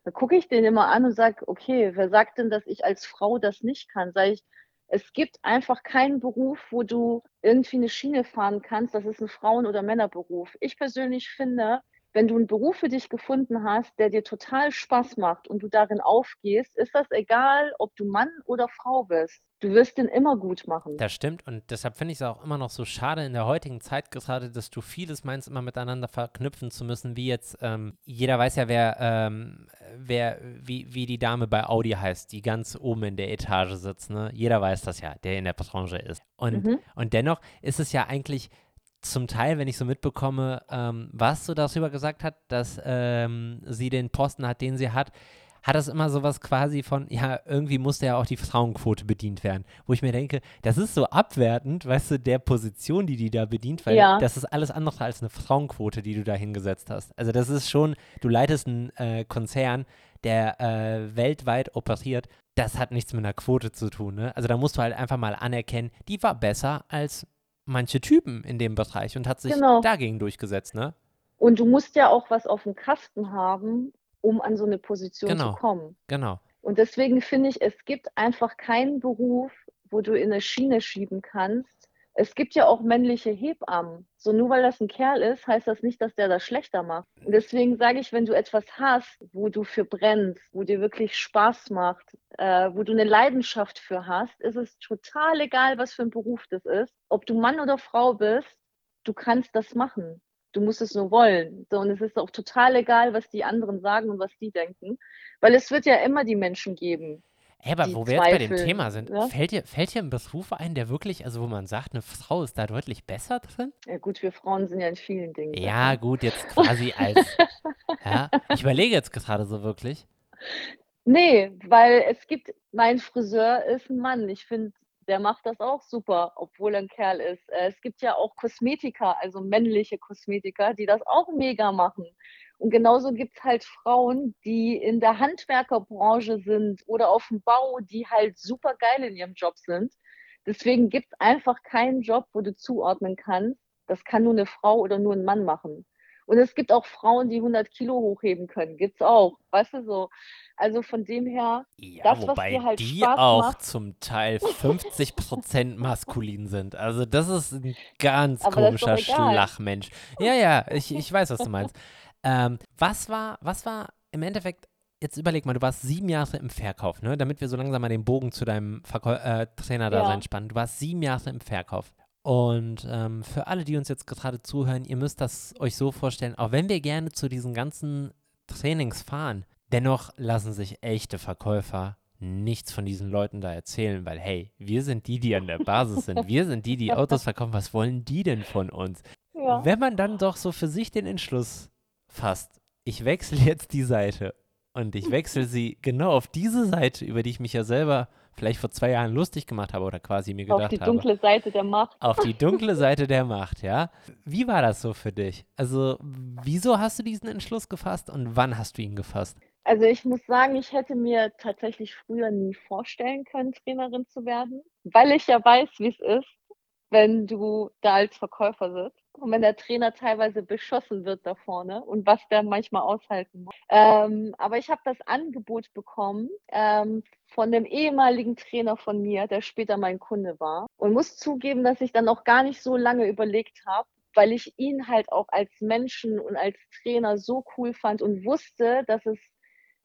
Dann gucke ich den immer an und sage: „Okay, wer sagt denn, dass ich als Frau das nicht kann?“ Sage ich: „Es gibt einfach keinen Beruf, wo du irgendwie 'ne Schiene fahren kannst. Das ist 'n Frauen oder Männerberuf.“ Ich persönlich finde, wenn du 'n Beruf für dich gefunden hast, der dir total Spaß macht und du darin aufgehst, ist das egal, ob du Mann oder Frau bist. Du wirst den immer gut machen. Das stimmt und deshalb finde ich es auch immer noch so schade in der heutigen Zeit gerade, dass du vieles meinst, immer miteinander verknüpfen zu müssen, wie jetzt, ähm, jeder weiß ja, wer, ähm, wer, wie, wie die Dame bei Audi heißt, die ganz oben in der Etage sitzt, ne? Jeder weiß das ja, der in der Branche ist. Und, Mhm. und dennoch ist es ja eigentlich zum Teil, wenn ich so mitbekomme, ähm, was so darüber gesagt hat, dass ähm, sie den Posten hat, den sie hat, hat das immer sowas quasi von, ja, irgendwie musste ja auch die Frauenquote bedient werden. Wo ich mir denke, das ist so abwertend, weißt du, der Position, die die da bedient, weil Ja. das ist alles andere als eine Frauenquote, die du da hingesetzt hast. Also das ist schon, du leitest einen äh, Konzern, der äh, weltweit operiert. Das hat nichts mit einer Quote zu tun, ne? Also da musst du halt einfach mal anerkennen, die war besser als manche Typen in dem Bereich und hat sich Genau. dagegen durchgesetzt, ne? Und du musst ja auch was aufm Kasten haben, um an so 'ne Position Genau. zu kommen. Genau. Und deswegen finde ich, es gibt einfach keinen Beruf, wo du in 'ne Schiene schieben kannst. Es gibt ja auch männliche Hebammen. So, nur weil das 'n Kerl ist, heißt das nicht, dass der das schlechter macht. Und deswegen sage ich, wenn du etwas hast, wo du für brennst, wo dir wirklich Spaß macht, äh, wo du eine Leidenschaft für hast, ist es total egal, was für ein Beruf das ist. Ob du Mann oder Frau bist, du kannst das machen. Du musst es nur wollen. So, und es ist auch total egal, was die anderen sagen und was die denken. Weil es wird ja immer die Menschen geben. Hey, aber wo wir jetzt bei dem Thema sind, ja? fällt, dir, fällt dir ein Beruf ein, der wirklich, also wo man sagt, eine Frau ist da deutlich besser drin? Ja gut, wir Frauen sind ja in vielen Dingen. Ja, besser. gut, jetzt quasi als, ja, ich überlege jetzt gerade so wirklich. Nee, weil es gibt, mein Friseur ist ein Mann. Ich finde, der macht das auch super, obwohl er ein Kerl ist. Äh, es gibt ja auch Kosmetiker, also männliche Kosmetiker, die das auch mega machen. Und genauso gibt es halt Frauen, die in der Handwerkerbranche sind oder auf dem Bau, die halt super geil in ihrem Job sind. Deswegen gibt es einfach keinen Job, wo du zuordnen kannst. Das kann nur eine Frau oder nur ein Mann machen. Und es gibt auch Frauen, die 100 Kilo hochheben können. Gibt's auch. Weißt du so? Also von dem her, ja, das, wobei was dir halt die Spaß auch macht, zum Teil 50 Prozent maskulin sind. Also das ist ein ganz komischer Schlachmensch. Ja, ja, ich, ich weiß, was du meinst. ähm, was war, was war im Endeffekt jetzt überleg mal, du warst sieben Jahre im Verkauf, ne? Damit wir so langsam mal den Bogen zu deinem äh, Trainer-Dasein ja. spannen. Du warst sieben Jahre im Verkauf. Und ähm, für alle, die uns jetzt gerade zuhören, ihr müsst das euch so vorstellen, auch wenn wir gerne zu diesen ganzen Trainings fahren, dennoch lassen sich echte Verkäufer nichts von diesen Leuten da erzählen, weil hey, wir sind die, die an der Basis sind. Wir sind die, die Autos verkaufen. Was wollen die denn von uns? Ja. Wenn man dann doch so für sich den Entschluss fasst, ich wechsle jetzt die Seite und ich wechsle sie genau auf diese Seite, über die ich mich ja selber vielleicht vor zwei Jahren lustig gemacht habe oder quasi mir gedacht habe. Auf die dunkle habe, Seite der Macht. Auf die dunkle Seite der Macht, ja. Wie war das so für dich? Also, wieso hast du diesen Entschluss gefasst und wann hast du ihn gefasst? Also ich muss sagen, ich hätte mir tatsächlich früher nie vorstellen können, Trainerin zu werden, weil ich ja weiß, wie es ist, wenn du da als Verkäufer sitzt und wenn der Trainer teilweise beschossen wird da vorne und was der manchmal aushalten muss. Ähm, aber ich habe das Angebot bekommen ähm, von dem ehemaligen Trainer von mir, der später mein Kunde war. Und muss zugeben, dass ich dann auch gar nicht so lange überlegt habe, weil ich ihn halt auch als Menschen und als Trainer so cool fand und wusste, dass es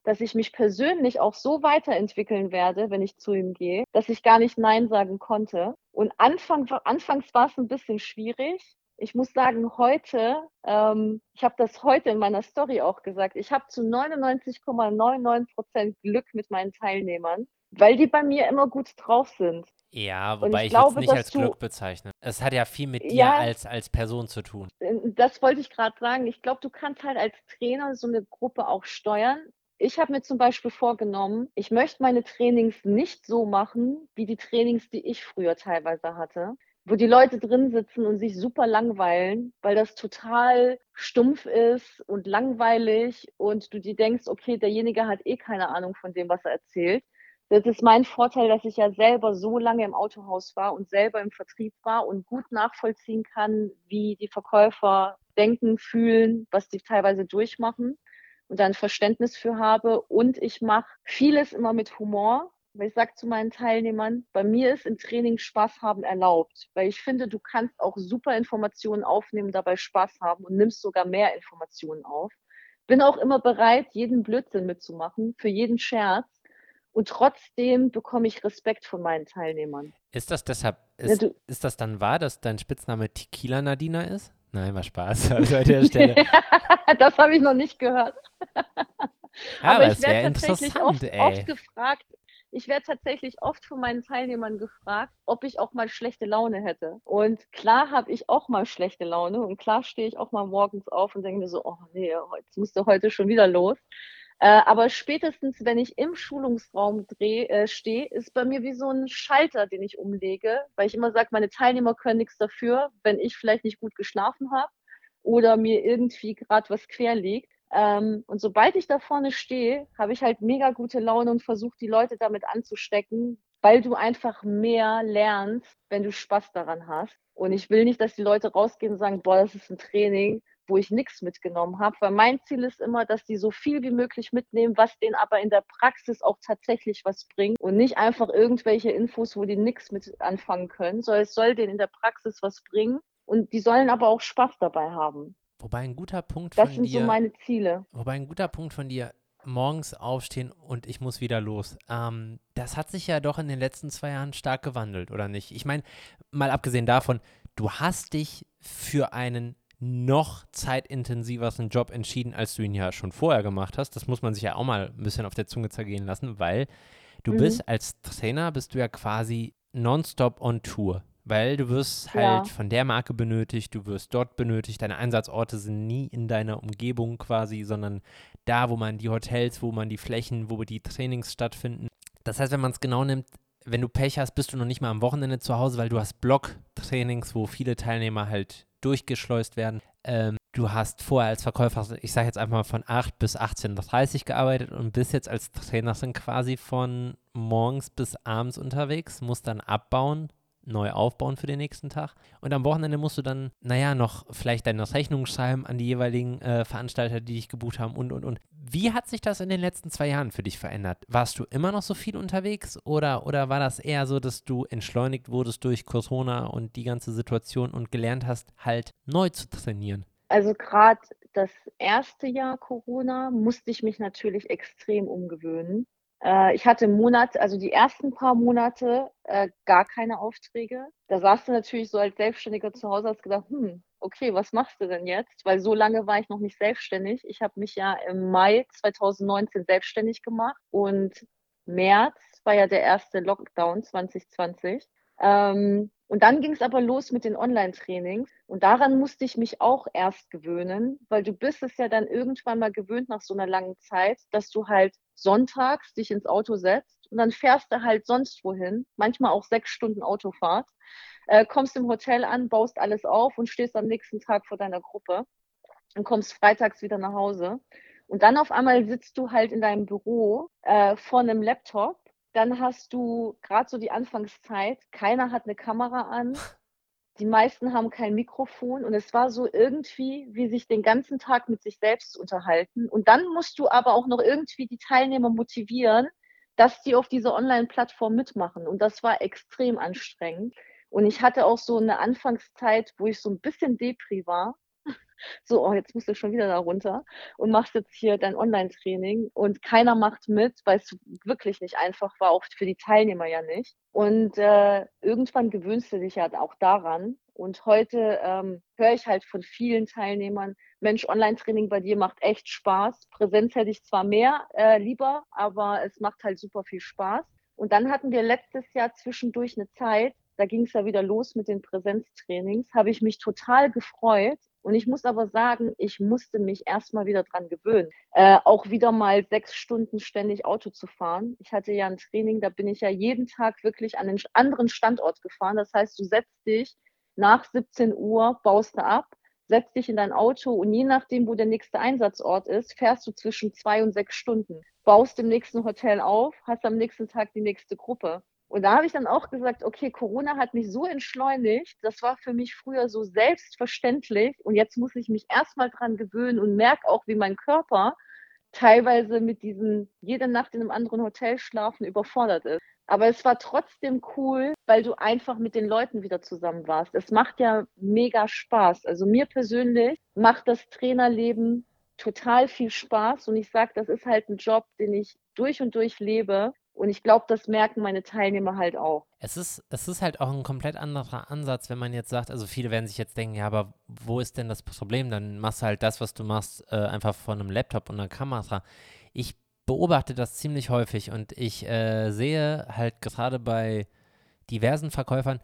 dass ich mich persönlich auch so weiterentwickeln werde, wenn ich zu ihm gehe, dass ich gar nicht Nein sagen konnte. Und Anfang, anfangs war es ein bisschen schwierig, ich muss sagen, heute, ähm, ich habe das heute in meiner Story auch gesagt, ich habe zu 99,99 Prozent Glück mit meinen Teilnehmern, weil die bei mir immer gut drauf sind. Ja, wobei ich, ich es nicht als Glück bezeichne. Es hat ja viel mit dir ja, als, als Person zu tun. Äh, das wollte ich gerade sagen. Ich glaube, du kannst halt als Trainer so eine Gruppe auch steuern. Ich habe mir zum Beispiel vorgenommen, ich möchte meine Trainings nicht so machen, wie die Trainings, die ich früher teilweise hatte wo die Leute drin sitzen und sich super langweilen, weil das total stumpf ist und langweilig und du dir denkst, okay, derjenige hat eh keine Ahnung von dem, was er erzählt. Das ist mein Vorteil, dass ich ja selber so lange im Autohaus war und selber im Vertrieb war und gut nachvollziehen kann, wie die Verkäufer denken, fühlen, was die teilweise durchmachen und dann Verständnis für habe. Und ich mache vieles immer mit Humor weil ich sage zu meinen Teilnehmern, bei mir ist im Training Spaß haben erlaubt, weil ich finde, du kannst auch super Informationen aufnehmen, dabei Spaß haben und nimmst sogar mehr Informationen auf. Bin auch immer bereit, jeden Blödsinn mitzumachen, für jeden Scherz. Und trotzdem bekomme ich Respekt von meinen Teilnehmern. Ist das deshalb, ist, ja, ist das dann wahr, dass dein Spitzname Tequila Nadina ist? Nein, war Spaß. Also an der Stelle. das habe ich noch nicht gehört. Ja, aber, aber es wäre interessant, oft, oft gefragt, ich werde tatsächlich oft von meinen Teilnehmern gefragt, ob ich auch mal schlechte Laune hätte. Und klar habe ich auch mal schlechte Laune und klar stehe ich auch mal morgens auf und denke mir so, oh nee, jetzt musst du heute schon wieder los. Äh, aber spätestens, wenn ich im Schulungsraum äh, stehe, ist bei mir wie so ein Schalter, den ich umlege, weil ich immer sage, meine Teilnehmer können nichts dafür, wenn ich vielleicht nicht gut geschlafen habe oder mir irgendwie gerade was quer liegt. Ähm, und sobald ich da vorne stehe, habe ich halt mega gute Laune und versuche die Leute damit anzustecken, weil du einfach mehr lernst, wenn du Spaß daran hast. Und ich will nicht, dass die Leute rausgehen und sagen, boah, das ist ein Training, wo ich nichts mitgenommen habe, weil mein Ziel ist immer, dass die so viel wie möglich mitnehmen, was denen aber in der Praxis auch tatsächlich was bringt und nicht einfach irgendwelche Infos, wo die nichts mit anfangen können, sondern es soll denen in der Praxis was bringen und die sollen aber auch Spaß dabei haben. Wobei ein guter Punkt das von sind dir. so meine Ziele. Wobei ein guter Punkt von dir morgens aufstehen und ich muss wieder los. Ähm, das hat sich ja doch in den letzten zwei Jahren stark gewandelt, oder nicht? Ich meine, mal abgesehen davon, du hast dich für einen noch zeitintensiveren Job entschieden, als du ihn ja schon vorher gemacht hast. Das muss man sich ja auch mal ein bisschen auf der Zunge zergehen lassen, weil du mhm. bist als Trainer, bist du ja quasi nonstop on Tour. Weil du wirst halt ja. von der Marke benötigt, du wirst dort benötigt, deine Einsatzorte sind nie in deiner Umgebung quasi, sondern da, wo man die Hotels, wo man die Flächen, wo die Trainings stattfinden. Das heißt, wenn man es genau nimmt, wenn du Pech hast, bist du noch nicht mal am Wochenende zu Hause, weil du hast Block-Trainings, wo viele Teilnehmer halt durchgeschleust werden. Ähm, du hast vorher als Verkäufer, ich sage jetzt einfach mal von 8 bis 18.30 Uhr gearbeitet und bist jetzt als Trainerin quasi von morgens bis abends unterwegs, musst dann abbauen, neu aufbauen für den nächsten Tag. Und am Wochenende musst du dann, naja, noch vielleicht deine Rechnung schreiben an die jeweiligen äh, Veranstalter, die dich gebucht haben und, und, und. Wie hat sich das in den letzten zwei Jahren für dich verändert? Warst du immer noch so viel unterwegs oder, oder war das eher so, dass du entschleunigt wurdest durch Corona und die ganze Situation und gelernt hast, halt neu zu trainieren? Also gerade das erste Jahr Corona musste ich mich natürlich extrem umgewöhnen. Äh, ich hatte im Monat, also die ersten paar Monate äh, gar keine Aufträge. Da saß du natürlich so als Selbstständiger zu Hause, hast gedacht, hm, okay, was machst du denn jetzt? Weil so lange war ich noch nicht selbstständig. Ich habe mich ja im Mai 2019 selbstständig gemacht und März war ja der erste Lockdown 2020. Ähm, und dann ging es aber los mit den Online-Trainings. Und daran musste ich mich auch erst gewöhnen, weil du bist es ja dann irgendwann mal gewöhnt nach so einer langen Zeit, dass du halt sonntags dich ins Auto setzt und dann fährst du halt sonst wohin, manchmal auch sechs Stunden Autofahrt, äh, kommst im Hotel an, baust alles auf und stehst am nächsten Tag vor deiner Gruppe und kommst freitags wieder nach Hause. Und dann auf einmal sitzt du halt in deinem Büro äh, vor einem Laptop dann hast du gerade so die Anfangszeit, keiner hat eine Kamera an, die meisten haben kein Mikrofon und es war so irgendwie, wie sich den ganzen Tag mit sich selbst unterhalten. Und dann musst du aber auch noch irgendwie die Teilnehmer motivieren, dass die auf dieser Online-Plattform mitmachen. Und das war extrem anstrengend. Und ich hatte auch so eine Anfangszeit, wo ich so ein bisschen Depri war, so, oh, jetzt musst du schon wieder da runter und machst jetzt hier dein Online-Training und keiner macht mit, weil es wirklich nicht einfach war, auch für die Teilnehmer ja nicht. Und äh, irgendwann gewöhnst du dich ja auch daran. Und heute ähm, höre ich halt von vielen Teilnehmern, Mensch, Online-Training bei dir macht echt Spaß. Präsenz hätte ich zwar mehr äh, lieber, aber es macht halt super viel Spaß. Und dann hatten wir letztes Jahr zwischendurch eine Zeit, da ging es ja wieder los mit den Präsenztrainings, habe ich mich total gefreut, und ich muss aber sagen, ich musste mich erstmal wieder dran gewöhnen, äh, auch wieder mal sechs Stunden ständig Auto zu fahren. Ich hatte ja ein Training, da bin ich ja jeden Tag wirklich an einen anderen Standort gefahren. Das heißt, du setzt dich nach 17 Uhr, baust du ab, setzt dich in dein Auto und je nachdem, wo der nächste Einsatzort ist, fährst du zwischen zwei und sechs Stunden, baust im nächsten Hotel auf, hast am nächsten Tag die nächste Gruppe. Und da habe ich dann auch gesagt, okay, Corona hat mich so entschleunigt, das war für mich früher so selbstverständlich und jetzt muss ich mich erstmal dran gewöhnen und merke auch, wie mein Körper teilweise mit diesem jede Nacht in einem anderen Hotel schlafen überfordert ist. Aber es war trotzdem cool, weil du einfach mit den Leuten wieder zusammen warst. Es macht ja mega Spaß. Also mir persönlich macht das Trainerleben total viel Spaß und ich sage, das ist halt ein Job, den ich durch und durch lebe und ich glaube, das merken meine Teilnehmer halt auch. Es ist, es ist halt auch ein komplett anderer Ansatz, wenn man jetzt sagt, also viele werden sich jetzt denken, ja, aber wo ist denn das Problem? Dann machst du halt das, was du machst, äh, einfach von einem Laptop und einer Kamera. Ich beobachte das ziemlich häufig und ich äh, sehe halt gerade bei diversen Verkäufern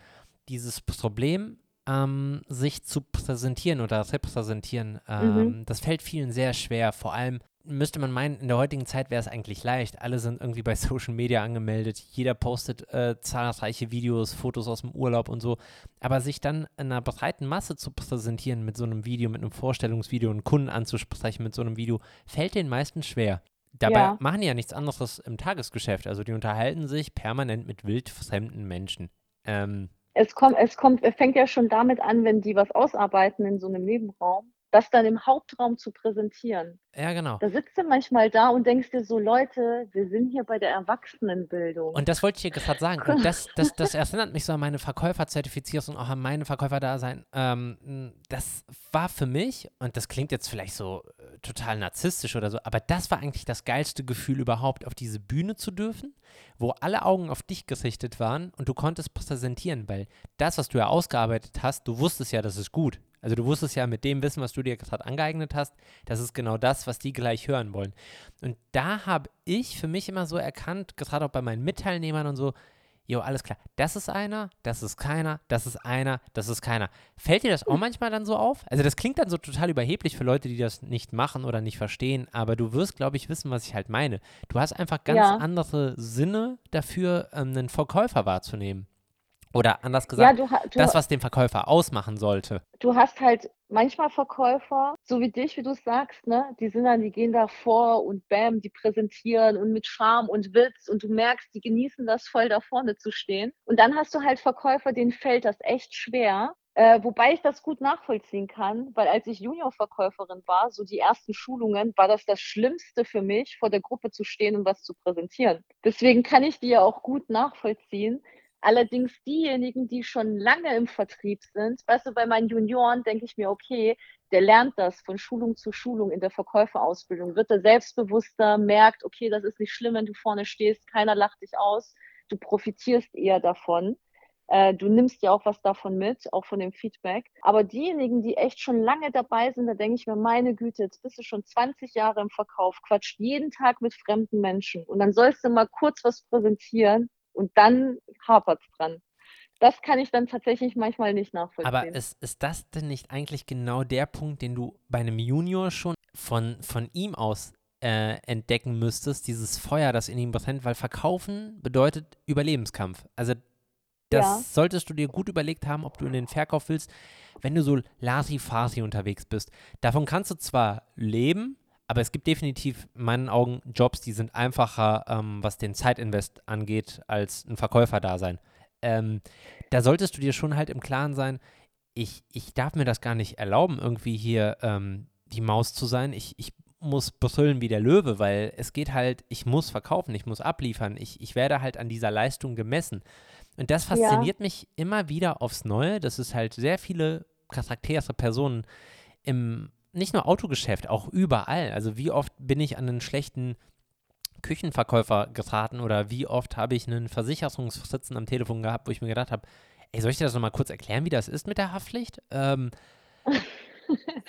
dieses Problem, ähm, sich zu präsentieren oder repräsentieren. Ähm, mhm. Das fällt vielen sehr schwer, vor allem müsste man meinen, in der heutigen Zeit wäre es eigentlich leicht. Alle sind irgendwie bei Social Media angemeldet. Jeder postet äh, zahlreiche Videos, Fotos aus dem Urlaub und so. Aber sich dann in einer breiten Masse zu präsentieren mit so einem Video, mit einem Vorstellungsvideo und Kunden anzusprechen mit so einem Video, fällt den meisten schwer. Dabei ja. machen die ja nichts anderes im Tagesgeschäft. Also die unterhalten sich permanent mit wildfremden Menschen. Ähm, es kommt, es kommt, es fängt ja schon damit an, wenn die was ausarbeiten in so einem Nebenraum das dann im Hauptraum zu präsentieren. Ja, genau. Da sitzt du manchmal da und denkst dir so, Leute, wir sind hier bei der Erwachsenenbildung. Und das wollte ich dir gerade sagen. Und das, das, das erinnert mich so an meine Verkäuferzertifizierung und auch an meine Verkäuferdasein. Ähm, das war für mich, und das klingt jetzt vielleicht so äh, total narzisstisch oder so, aber das war eigentlich das geilste Gefühl überhaupt, auf diese Bühne zu dürfen, wo alle Augen auf dich gerichtet waren und du konntest präsentieren, weil das, was du ja ausgearbeitet hast, du wusstest ja, das ist gut. Also du wusstest ja mit dem Wissen, was du dir gerade angeeignet hast, das ist genau das, was die gleich hören wollen. Und da habe ich für mich immer so erkannt, gerade auch bei meinen Mitteilnehmern und so, jo, alles klar, das ist einer, das ist keiner, das ist einer, das ist keiner. Fällt dir das auch manchmal dann so auf? Also das klingt dann so total überheblich für Leute, die das nicht machen oder nicht verstehen, aber du wirst, glaube ich, wissen, was ich halt meine. Du hast einfach ganz ja. andere Sinne dafür, ähm, einen Verkäufer wahrzunehmen. Oder anders gesagt, ja, du, du, das, was den Verkäufer ausmachen sollte. Du hast halt manchmal Verkäufer, so wie dich, wie du sagst, ne? Die sind dann, die gehen da vor und bam, die präsentieren und mit Charme und Witz und du merkst, die genießen das voll da vorne zu stehen. Und dann hast du halt Verkäufer, denen fällt das echt schwer. Äh, wobei ich das gut nachvollziehen kann, weil als ich Juniorverkäuferin war, so die ersten Schulungen, war das das Schlimmste für mich, vor der Gruppe zu stehen und was zu präsentieren. Deswegen kann ich die ja auch gut nachvollziehen, Allerdings diejenigen, die schon lange im Vertrieb sind, weißt du, bei meinen Junioren denke ich mir, okay, der lernt das von Schulung zu Schulung in der Verkäuferausbildung, wird er selbstbewusster, merkt, okay, das ist nicht schlimm, wenn du vorne stehst, keiner lacht dich aus, du profitierst eher davon. Äh, du nimmst ja auch was davon mit, auch von dem Feedback. Aber diejenigen, die echt schon lange dabei sind, da denke ich mir, meine Güte, jetzt bist du schon 20 Jahre im Verkauf, quatscht jeden Tag mit fremden Menschen und dann sollst du mal kurz was präsentieren und dann hapert es dran. Das kann ich dann tatsächlich manchmal nicht nachvollziehen. Aber ist, ist das denn nicht eigentlich genau der Punkt, den du bei einem Junior schon von, von ihm aus äh, entdecken müsstest, dieses Feuer, das in ihm brennt, weil Verkaufen bedeutet Überlebenskampf. Also das ja. solltest du dir gut überlegt haben, ob du in den Verkauf willst, wenn du so Lasi-Fasi unterwegs bist. Davon kannst du zwar leben, aber es gibt definitiv in meinen Augen Jobs, die sind einfacher, ähm, was den Zeitinvest angeht, als ein Verkäufer-Dasein. Ähm, da solltest du dir schon halt im Klaren sein, ich, ich darf mir das gar nicht erlauben, irgendwie hier ähm, die Maus zu sein. Ich, ich muss brüllen wie der Löwe, weil es geht halt, ich muss verkaufen, ich muss abliefern, ich, ich werde halt an dieser Leistung gemessen. Und das fasziniert ja. mich immer wieder aufs Neue, dass es halt sehr viele charaktere Personen im nicht nur Autogeschäft, auch überall. Also wie oft bin ich an einen schlechten Küchenverkäufer geraten oder wie oft habe ich einen Versicherungssitzen am Telefon gehabt, wo ich mir gedacht habe, ey, soll ich dir das nochmal kurz erklären, wie das ist mit der Haftpflicht? Ähm,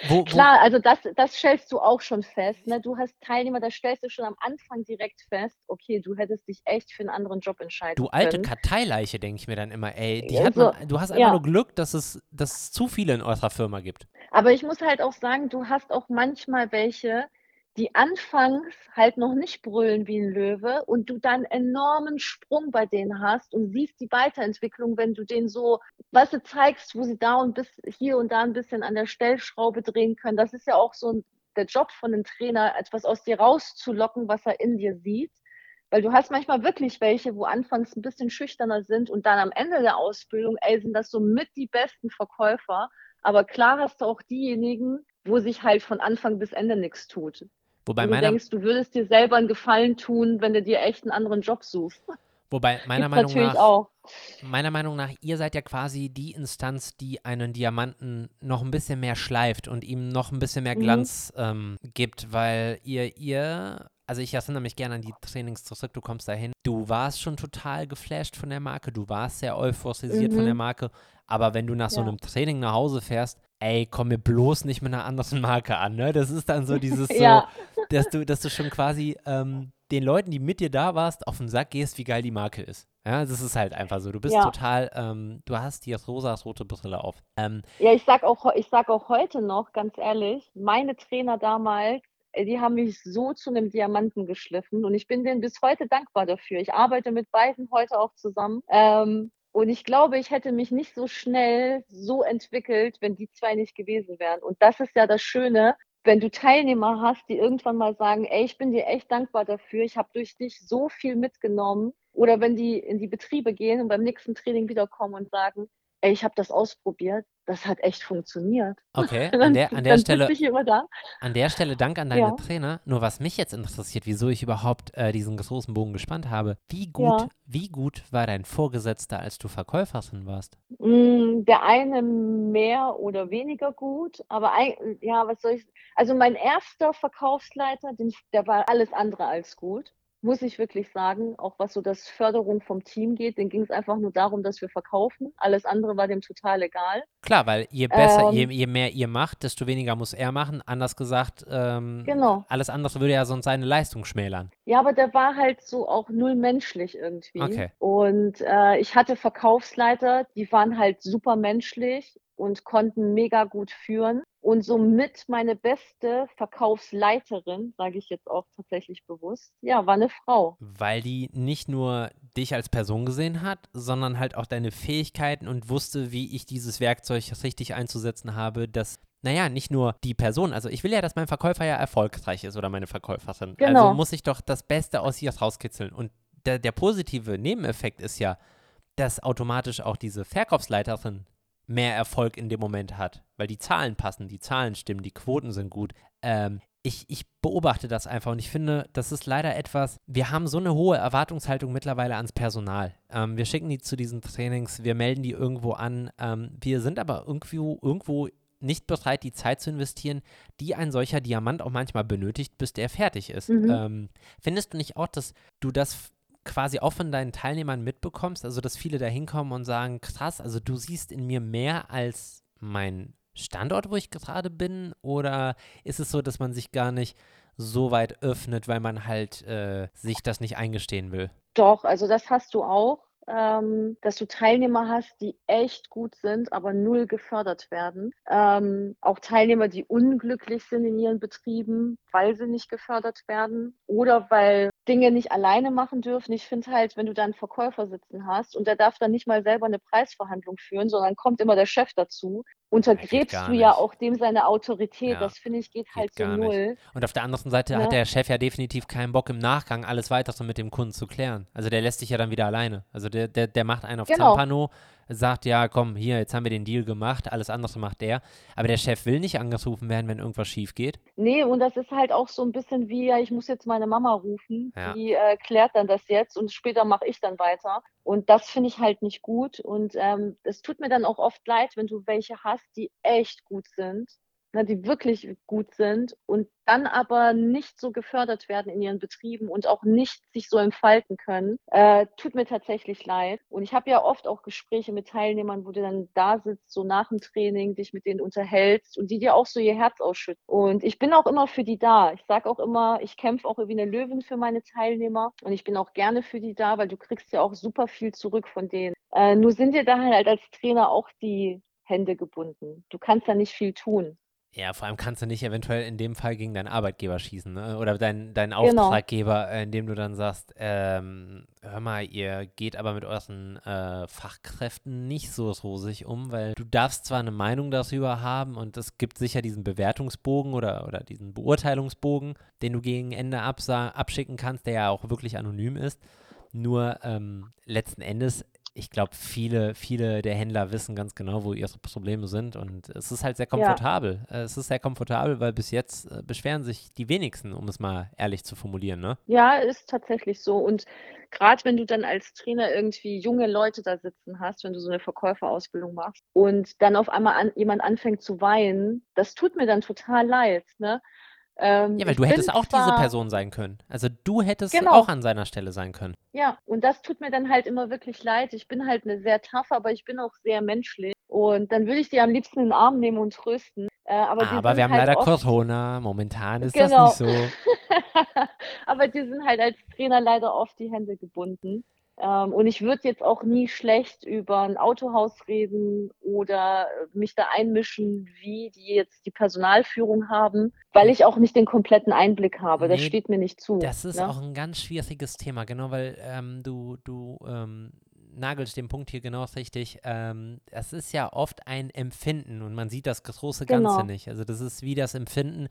wo, wo Klar, also das, das stellst du auch schon fest. Ne? Du hast Teilnehmer, da stellst du schon am Anfang direkt fest, okay, du hättest dich echt für einen anderen Job entscheiden Du alte Karteileiche, denke ich mir dann immer, ey, hat man, du hast einfach ja. nur Glück, dass es, dass es zu viele in eurer Firma gibt. Aber ich muss halt auch sagen, du hast auch manchmal welche, die anfangs halt noch nicht brüllen wie ein Löwe und du dann enormen Sprung bei denen hast und siehst die Weiterentwicklung, wenn du denen so, was du zeigst, wo sie da und bis hier und da ein bisschen an der Stellschraube drehen können. Das ist ja auch so der Job von einem Trainer, etwas aus dir rauszulocken, was er in dir sieht. Weil du hast manchmal wirklich welche, wo anfangs ein bisschen schüchterner sind und dann am Ende der Ausbildung, ey, sind das so mit die besten Verkäufer. Aber klar hast du auch diejenigen, wo sich halt von Anfang bis Ende nichts tut. Wobei du meiner, denkst, du würdest dir selber einen Gefallen tun, wenn du dir echt einen anderen Job suchst. Wobei meiner Meinung nach, auch. meiner Meinung nach, ihr seid ja quasi die Instanz, die einen Diamanten noch ein bisschen mehr schleift und ihm noch ein bisschen mehr mhm. Glanz mhm. ähm, gibt, weil ihr, ihr, also ich erinnere mich gerne an die Trainings zurück, du kommst dahin, du warst schon total geflasht von der Marke, du warst sehr euphorisiert mhm. von der Marke, aber wenn du nach ja. so einem Training nach Hause fährst, ey, komm mir bloß nicht mit einer anderen Marke an, ne? Das ist dann so dieses ja. so, dass du, dass du schon quasi ähm, den Leuten, die mit dir da warst, auf den Sack gehst, wie geil die Marke ist. Ja, das ist halt einfach so. Du bist ja. total, ähm, du hast die rosa-rote Brille auf. Ähm, ja, ich sag auch, ich sag auch heute noch, ganz ehrlich, meine Trainer damals, die haben mich so zu einem Diamanten geschliffen und ich bin denen bis heute dankbar dafür. Ich arbeite mit beiden heute auch zusammen. Ähm, und ich glaube, ich hätte mich nicht so schnell so entwickelt, wenn die zwei nicht gewesen wären. Und das ist ja das Schöne, wenn du Teilnehmer hast, die irgendwann mal sagen, ey, ich bin dir echt dankbar dafür, ich habe durch dich so viel mitgenommen. Oder wenn die in die Betriebe gehen und beim nächsten Training wiederkommen und sagen, ey, ich habe das ausprobiert, das hat echt funktioniert. Okay, an der, an der Stelle, an der Stelle Dank an deine Ja, Trainer. Nur was mich jetzt interessiert, wieso ich überhaupt äh, diesen großen Bogen gespannt habe. Wie gut, ja. wie gut war dein Vorgesetzter, als du Verkäuferin warst? Hm, der eine mehr oder weniger gut, aber ei ja, was soll ich also, mein erster Verkaufsleiter, den der war alles andere als gut, muss ich wirklich sagen, auch was so das Förderung vom Team geht. Dem ging's einfach nur darum, dass wir verkaufen. Alles andere war dem total egal. Klar, weil je besser, je, Ähm, je mehr ihr macht, desto weniger muss er machen. Anders gesagt, ähm, genau. alles andere würde ja sonst seine Leistung schmälern. Ja, aber der war halt so auch null menschlich irgendwie. Okay. Und, äh, ich hatte Verkaufsleiter, die waren halt super menschlich und konnten mega gut führen. Und somit meine beste Verkaufsleiterin, sage ich jetzt auch tatsächlich bewusst, ja, war 'ne Frau. Weil die nicht nur dich als Person gesehen hat, sondern halt auch deine Fähigkeiten und wusste, wie ich dieses Werkzeug richtig einzusetzen habe, dass, naja, nicht nur die Person, also ich will ja, dass mein Verkäufer ja erfolgreich ist oder meine Verkäuferin. Also Genau. muss ich doch das Beste aus ihr rauskitzeln. Und der, der positive Nebeneffekt ist ja, dass automatisch auch diese Verkaufsleiterin mehr Erfolg in dem Moment hat, weil die Zahlen passen, die Zahlen stimmen, die Quoten sind gut. Ähm, ich, ich beobachte das einfach und ich finde, das ist leider etwas, wir haben so eine hohe Erwartungshaltung mittlerweile ans Personal. Ähm, wir schicken die zu diesen Trainings, wir melden die irgendwo an. Ähm, wir sind aber irgendwo, irgendwo nicht bereit, die Zeit zu investieren, die ein solcher Diamant auch manchmal benötigt, bis der fertig ist. Mhm. Ähm, findest du nicht auch, dass du das quasi auch von deinen Teilnehmern mitbekommst, also dass viele da hinkommen und sagen, krass, also du siehst in mir mehr als mein Standort, wo ich gerade bin, oder ist es so, dass man sich gar nicht so weit öffnet, weil man halt äh, sich das nicht eingestehen will? Doch, also das hast du auch, ähm, dass du Teilnehmer hast, die echt gut sind, aber null gefördert werden. Ähm, auch Teilnehmer, die unglücklich sind in ihren Betrieben, weil sie nicht gefördert werden oder weil Dinge nicht alleine machen dürfen. Ich finde halt, wenn du da einen Verkäufer sitzen hast und der darf dann nicht mal selber eine Preisverhandlung führen, sondern kommt immer der Chef dazu, untergräbst du ja nicht. auch dem seine Autorität. Ja, Das finde ich geht geht halt so gar nicht. null. Und auf der anderen Seite hat Ne? der Chef ja definitiv keinen Bock im Nachgang alles weitere mit dem Kunden zu klären. Also der lässt sich ja dann wieder alleine. Also der, der, der macht einen auf Genau. Zampano, sagt, ja komm, hier, jetzt haben wir den Deal gemacht, alles andere macht der. Aber der Chef will nicht angerufen werden, wenn irgendwas schief geht. Ne, und das ist halt auch so 'n bisschen wie: „Ja, ich muss jetzt meine Mama rufen, Ja. die, äh, klärt dann das jetzt und später mache ich dann weiter.“ Und das finde ich halt nicht gut und, ähm, es tut mir dann auch oft leid, wenn du welche hast, die echt gut sind, ne, die wirklich gut sind und dann aber nicht so gefördert werden in ihren Betrieben und auch nicht sich so entfalten können. Äh, tut mir tatsächlich leid. Und ich habe ja oft auch Gespräche mit Teilnehmern, wo du dann da sitzt, so nach dem Training, dich mit denen unterhältst und die dir auch so ihr Herz ausschütten. Und ich bin auch immer für die da. Ich sage auch immer, ich kämpfe auch wie 'ne Löwin für meine Teilnehmer und ich bin auch gerne für die da, weil du kriegst ja auch super viel zurück von denen. Äh, nur sind dir da halt als Trainer auch die Hände gebunden. Du kannst da nicht viel tun. Ja, vor allem kannst du nicht eventuell in dem Fall gegen deinen Arbeitgeber schießen, ne? Oder deinen, deinen Genau. Auftraggeber, äh, indem du dann sagst, ähm, hör mal, ihr geht aber mit euren äh, Fachkräften nicht so rosig um, weil du darfst zwar eine Meinung darüber haben und es gibt sicher diesen Bewertungsbogen oder, oder diesen Beurteilungsbogen, den du gegen Ende abschicken kannst, der ja auch wirklich anonym ist. Nur ähm, letzten Endes ich glaube, viele, viele der Händler wissen ganz genau, wo ihre Probleme sind und es ist halt sehr Ja. komfortabel. Äh, Es ist sehr komfortabel, weil bis jetzt äh, beschweren sich die wenigsten, um es mal ehrlich zu formulieren, ne? Ja, ist tatsächlich so. Und grad wenn du dann als Trainer irgendwie junge Leute da sitzen hast, wenn du so 'ne Verkäuferausbildung machst und dann auf einmal an jemand anfängt zu weinen, das tut mir dann total leid, ne? Ähm, Ja, weil du hättest auch diese zwar Person sein können. Also du hättest Genau. auch an seiner Stelle sein können. Ja, und das tut mir dann halt immer wirklich leid. Ich bin halt 'ne sehr tough, aber ich bin auch sehr menschlich. Und dann würde ich die am liebsten in den Arm nehmen und trösten. Äh, aber die Aber wir haben halt leider Corona. Momentan ist das Genau. nicht so. Aber dir sind halt als Trainer leider oft die Hände gebunden. Ähm, und ich würde jetzt auch nie schlecht über 'n Autohaus reden oder mich da einmischen, wie die jetzt die Personalführung haben, weil ich auch nicht den kompletten Einblick habe. Das Ne, steht mir nicht zu, Das ist ne? auch ein ganz schwieriges Thema, genau, weil ähm, du, du ähm, nagelst den Punkt hier genau richtig. Ähm, es ist ja oft ein Empfinden und man sieht das große Genau. Ganze nicht. Also das ist wie das Empfinden,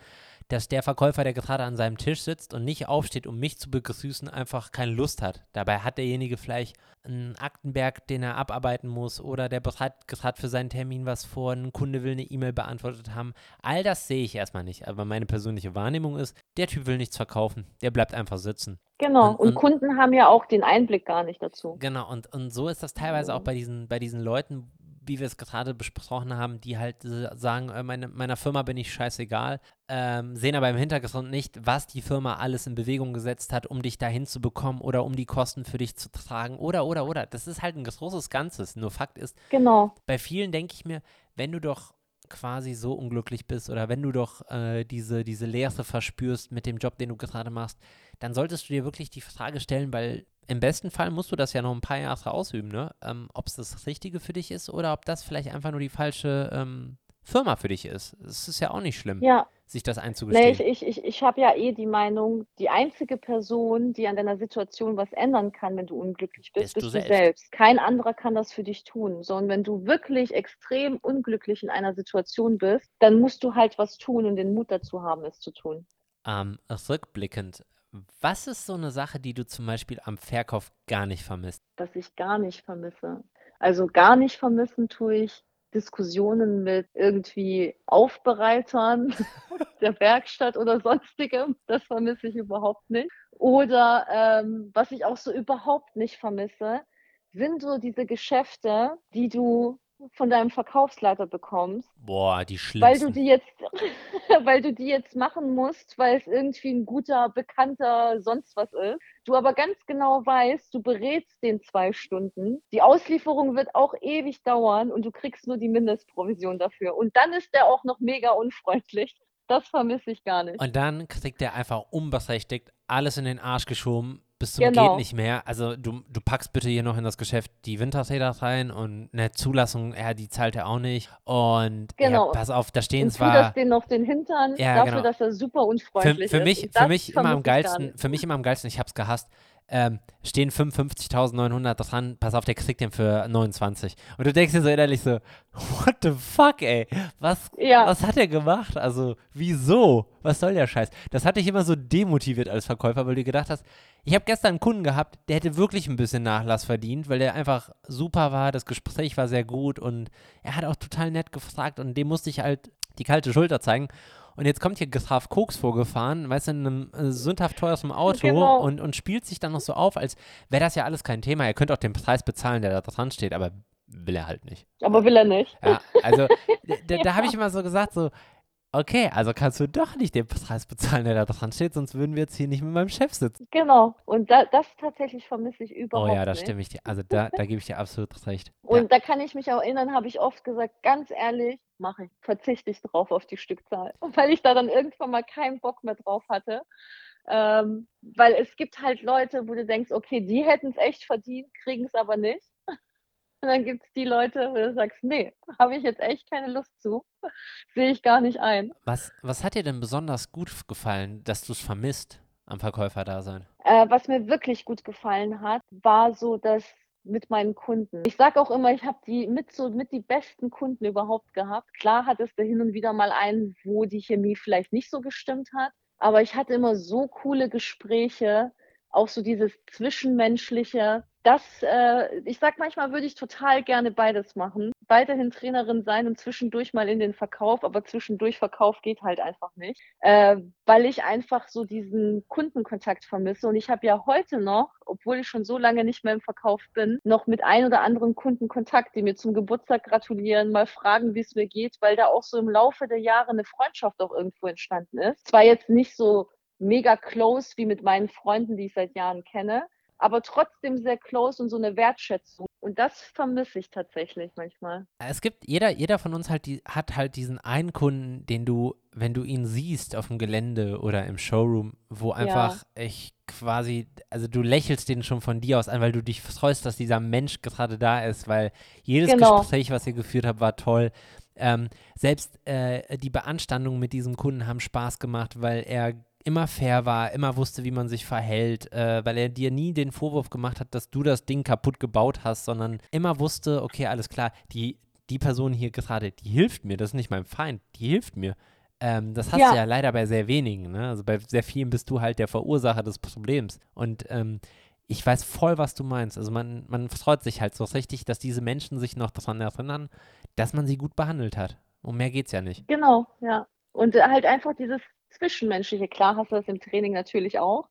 dass der Verkäufer, der gerade an seinem Tisch sitzt und nicht aufsteht, um mich zu begrüßen, einfach keine Lust hat. Dabei hat derjenige vielleicht einen Aktenberg, den er abarbeiten muss oder der bereitet gerade für seinen Termin was vor, ein Kunde will eine E-Mail beantwortet haben. All das sehe ich erstmal nicht. Aber meine persönliche Wahrnehmung ist, der Typ will nichts verkaufen. Der bleibt einfach sitzen. Genau. Und- Und, und- Kunden haben ja auch den Einblick gar nicht dazu. Genau, und, und so ist das teilweise auch bei diesen, bei diesen Leuten, wie wir es gerade besprochen haben, die halt sagen, äh, meine, meiner Firma bin ich scheißegal, ähm, sehen aber im Hintergrund nicht, was die Firma alles in Bewegung gesetzt hat, um dich dahin zu bekommen oder um die Kosten für dich zu tragen oder, oder, oder. Das ist halt ein großes Ganzes. Nur Fakt ist, Genau. bei vielen denke ich mir, wenn du doch quasi so unglücklich bist oder wenn du doch äh, diese, diese Leere verspürst mit dem Job, den du gerade machst, dann solltest du dir wirklich die Frage stellen, weil im besten Fall musst du das ja noch ein paar Jahre ausüben, ne? Ähm, ob es das Richtige für dich ist oder ob das vielleicht einfach nur die falsche ähm, Firma für dich ist. Das ist ja auch nicht schlimm, Ja. sich das Nee, einzugestehen. ich, ich, ich, ich habe ja eh die Meinung, die einzige Person, die an deiner Situation was ändern kann, wenn du unglücklich bist, Bist du bist du selbst. selbst. Kein anderer kann das für dich tun. So, und wenn du wirklich extrem unglücklich in einer Situation bist, dann musst du halt was tun und den Mut dazu haben, es zu tun. Ähm, rückblickend, was ist so eine Sache, die du zum Beispiel am Verkauf gar nicht vermisst? was ich gar nicht vermisse. Also gar nicht vermissen tue ich Diskussionen mit irgendwie Aufbereitern der Werkstatt oder sonstigem. Das vermisse ich überhaupt nicht. Oder ähm, was ich auch so überhaupt nicht vermisse, sind so diese Geschäfte, die du von deinem Verkaufsleiter bekommst, Boah, die weil du schlimmsten. die jetzt, weil du die jetzt machen musst, weil es irgendwie ein guter, bekannter sonst was ist. Du aber ganz genau weißt, du berätst den zwei Stunden. Die Auslieferung wird auch ewig dauern und du kriegst nur die Mindestprovision dafür. Und dann ist der auch noch mega unfreundlich. Das vermisse ich gar nicht. Und dann kriegt er einfach unberechtigt alles in den Arsch geschoben, bis zum Genau. geht nicht mehr. Also du, du packst bitte hier noch in das Geschäft die Winterräder rein und eine Zulassung, ja, die zahlt er auch nicht. Und Genau. ja, pass auf, da stehen Und zwar das den auf den Hintern Ja, dafür, genau. dass er super für, unfreundlich für ist. mich, für mich immer am geilsten, für mich immer am geilsten, ich hab's gehasst. Ähm, stehen 55.900 dran, pass auf, der kriegt den für 29. Und du denkst dir so innerlich so, what the fuck, ey, was, Ja. was hat er gemacht? Also, wieso? Was soll der Scheiß? Das hat dich immer so demotiviert als Verkäufer, weil du gedacht hast, ich habe gestern einen Kunden gehabt, der hätte wirklich ein bisschen Nachlass verdient, weil der einfach super war, das Gespräch war sehr gut und er hat auch total nett gefragt und dem musste ich halt die kalte Schulter zeigen. Und jetzt kommt hier Graf Koks vorgefahren, weißt du, in einem äh, sündhaft teures Auto Genau. und, und spielt sich dann noch so auf, als wäre das ja alles kein Thema. Er könnte auch den Preis bezahlen, der da dran steht, aber will er halt nicht. Aber will er nicht. Ja, also da, da habe ich immer so gesagt, so, okay, also kannst du doch nicht den Preis bezahlen, der da dran steht, sonst würden wir jetzt hier nicht mit meinem Chef sitzen. Genau. Und da, das tatsächlich vermisse ich überhaupt Oh ja, da nicht. stimme ich dir, also da, da gebe ich dir absolut recht. Und da kann ich mich auch erinnern, habe ich oft gesagt, ganz ehrlich, mache ich, verzichte ich drauf auf die Stückzahl, weil ich da dann irgendwann mal keinen Bock mehr drauf hatte. Ähm, weil es gibt halt Leute, wo du denkst, okay, die hätten es echt verdient, kriegen es aber nicht. Und dann gibt es die Leute, wo du sagst, nee, habe ich jetzt echt keine Lust zu, sehe ich gar nicht ein. Was, was hat dir denn besonders gut gefallen, dass du es vermisst am Verkäuferdasein? Äh, was mir wirklich gut gefallen hat, war so das mit meinen Kunden. Ich sage auch immer, ich habe die mit so mit die besten Kunden überhaupt gehabt. Klar hat es da hin und wieder mal einen, wo die Chemie vielleicht nicht so gestimmt hat, aber ich hatte immer so coole Gespräche, auch so dieses zwischenmenschliche. Das, äh, ich sag manchmal würde ich total gerne beides machen. Weiterhin Trainerin sein und zwischendurch mal in den Verkauf, aber zwischendurch Verkauf geht halt einfach nicht, äh, weil ich einfach so diesen Kundenkontakt vermisse. Und ich habe ja heute noch, obwohl ich schon so lange nicht mehr im Verkauf bin, noch mit ein oder anderen Kunden Kontakt, die mir zum Geburtstag gratulieren, mal fragen, wie es mir geht, weil da auch so im Laufe der Jahre eine Freundschaft auch irgendwo entstanden ist. Zwar jetzt nicht so mega close wie mit meinen Freunden, die ich seit Jahren kenne, aber trotzdem sehr close und so eine Wertschätzung. Und das vermisse ich tatsächlich manchmal. Es gibt, jeder, jeder von uns halt die, hat halt diesen einen Kunden, den du, wenn du ihn siehst auf dem Gelände oder im Showroom, wo einfach ich quasi, also du lächelst den schon von dir aus an, weil du dich freust, dass dieser Mensch gerade da ist, weil jedes Genau. Gespräch, was ihr geführt habt, war toll. Ähm, selbst äh, die Beanstandungen mit diesem Kunden haben Spaß gemacht, weil er immer fair war, immer wusste, wie man sich verhält, äh, weil er dir nie den Vorwurf gemacht hat, dass du das Ding kaputt gebaut hast, sondern immer wusste, okay, alles klar, die, die Person hier gerade, die hilft mir, das ist nicht mein Feind, die hilft mir. Ähm, das hast ja. du ja leider bei sehr wenigen. Ne? Also bei sehr vielen bist du halt der Verursacher des Problems. Und ähm, ich weiß voll, was du meinst. Also man, man freut sich halt so richtig, dass diese Menschen sich noch daran erinnern, dass man sie gut behandelt hat. Um mehr geht's ja nicht. Genau, ja. Und halt einfach dieses Zwischenmenschliche. Klar hast du das im Training natürlich auch.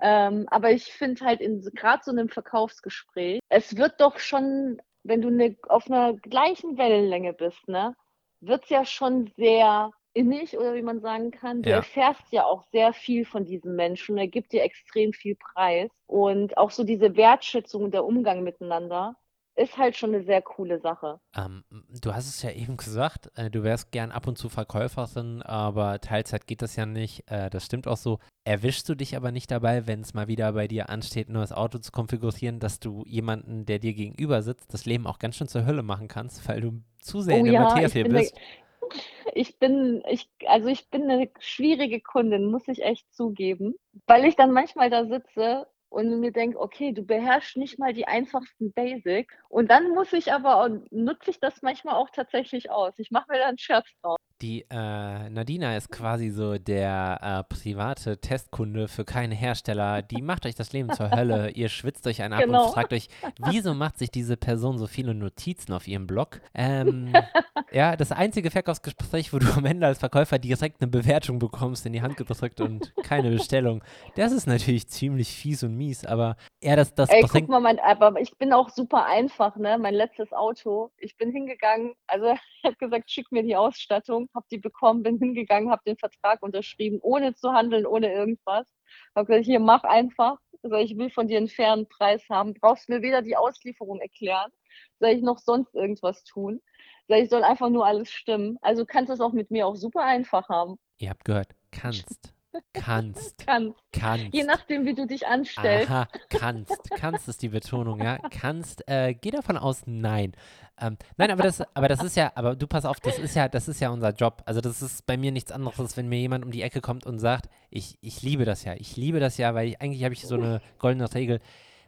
Ähm, aber ich finde halt in gerade so einem Verkaufsgespräch, es wird doch schon, wenn du ne, auf einer gleichen Wellenlänge bist, ne, wird es ja schon sehr innig oder wie man sagen kann. Du ja. erfährst ja auch sehr viel von diesem Menschen. Er gibt dir extrem viel Preis. Und auch so diese Wertschätzung, der Umgang miteinander ist halt schon eine sehr coole Sache. Ähm, du hast es ja eben gesagt, äh, du wärst gern ab und zu Verkäuferin, aber Teilzeit geht das ja nicht. Äh, das stimmt auch so. Erwischst du dich aber nicht dabei, wenn es mal wieder bei dir ansteht, ein neues Auto zu konfigurieren, dass du jemanden, der dir gegenüber sitzt, das Leben auch ganz schön zur Hölle machen kannst, weil du zu sehr oh, in der ja, Materie bist? ich bin, ich, also ich bin eine schwierige Kundin, muss ich echt zugeben, weil ich dann manchmal da sitze und mir denke, okay, du beherrschst nicht mal die einfachsten Basics. Und dann muss ich aber, nutze ich das manchmal auch tatsächlich aus. Ich mache mir da einen Scherz draus. Die äh, Nadina ist quasi so der äh, private Testkunde für keine Hersteller. Die macht euch das Leben zur Hölle. Ihr schwitzt euch einen ab genau. und fragt euch, wieso macht sich diese Person so viele Notizen auf ihrem Blog? Ähm, ja, das einzige Verkaufsgespräch, wo du am Ende als Verkäufer direkt eine Bewertung bekommst, in die Hand gedrückt und keine Bestellung. Das ist natürlich ziemlich fies und mies, aber ja, das, das Ey, guck mal, mein, aber ich bin auch super einfach, ne? Mein letztes Auto. Ich bin hingegangen, also ich habe gesagt, schick mir die Ausstattung habe die bekommen, bin hingegangen, habe den Vertrag unterschrieben, ohne zu handeln, ohne irgendwas. Habe gesagt, hier mach einfach. Also ich will von dir einen fairen Preis haben. Brauchst mir weder die Auslieferung erklären, soll ich noch sonst irgendwas tun. Soll ich soll einfach nur alles stimmen. Also kannst du es auch mit mir auch super einfach haben. Ihr habt gehört, kannst. Kannst. kannst. Kannst. Je nachdem, wie du dich anstellst. Aha, kannst. Kannst ist die Betonung, ja. Kannst. Äh, geh davon aus, nein. Ähm, nein, aber das, aber das ist ja, aber du pass auf, das ist ja, das ist ja unser Job. Also das ist bei mir nichts anderes, wenn mir jemand um die Ecke kommt und sagt, ich, ich liebe das ja, ich liebe das ja, weil ich, eigentlich habe ich so eine goldene Regel.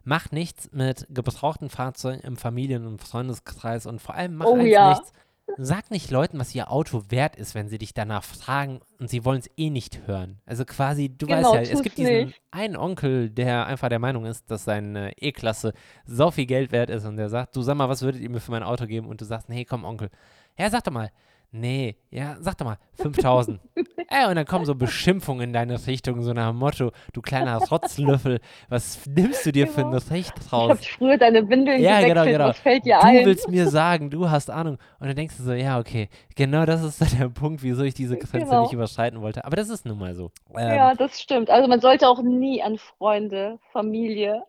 Mach nichts mit gebrauchten Fahrzeugen im Familien- und Freundeskreis und vor allem mach oh, ja. nichts Sag nicht Leuten, was ihr Auto wert ist, wenn sie dich danach fragen und sie wollen es eh nicht hören. Also quasi, du genau, weißt ja, es gibt diesen nicht. einen Onkel, der einfach der Meinung ist, dass seine E-Klasse so viel Geld wert ist und der sagt, du sag mal, was würdet ihr mir für mein Auto geben? Und du sagst, nee, komm, Onkel. Ja, sag doch mal, Nee, ja, sag doch mal, 5000. Ey, und dann kommen so Beschimpfungen in deine Richtung, so nach dem Motto, du kleiner Rotzlöffel, was nimmst du dir genau. für ein Recht raus? Ich hab früher deine Windeln ja, genau, genau. was fällt dir du ein? Du willst mir sagen, du hast Ahnung. Und dann denkst du so, ja, okay, genau das ist der Punkt, wieso ich diese Grenze genau. nicht überschreiten wollte. Aber das ist nun mal so. Ähm, ja, das stimmt. Also man sollte auch nie an Freunde, Familie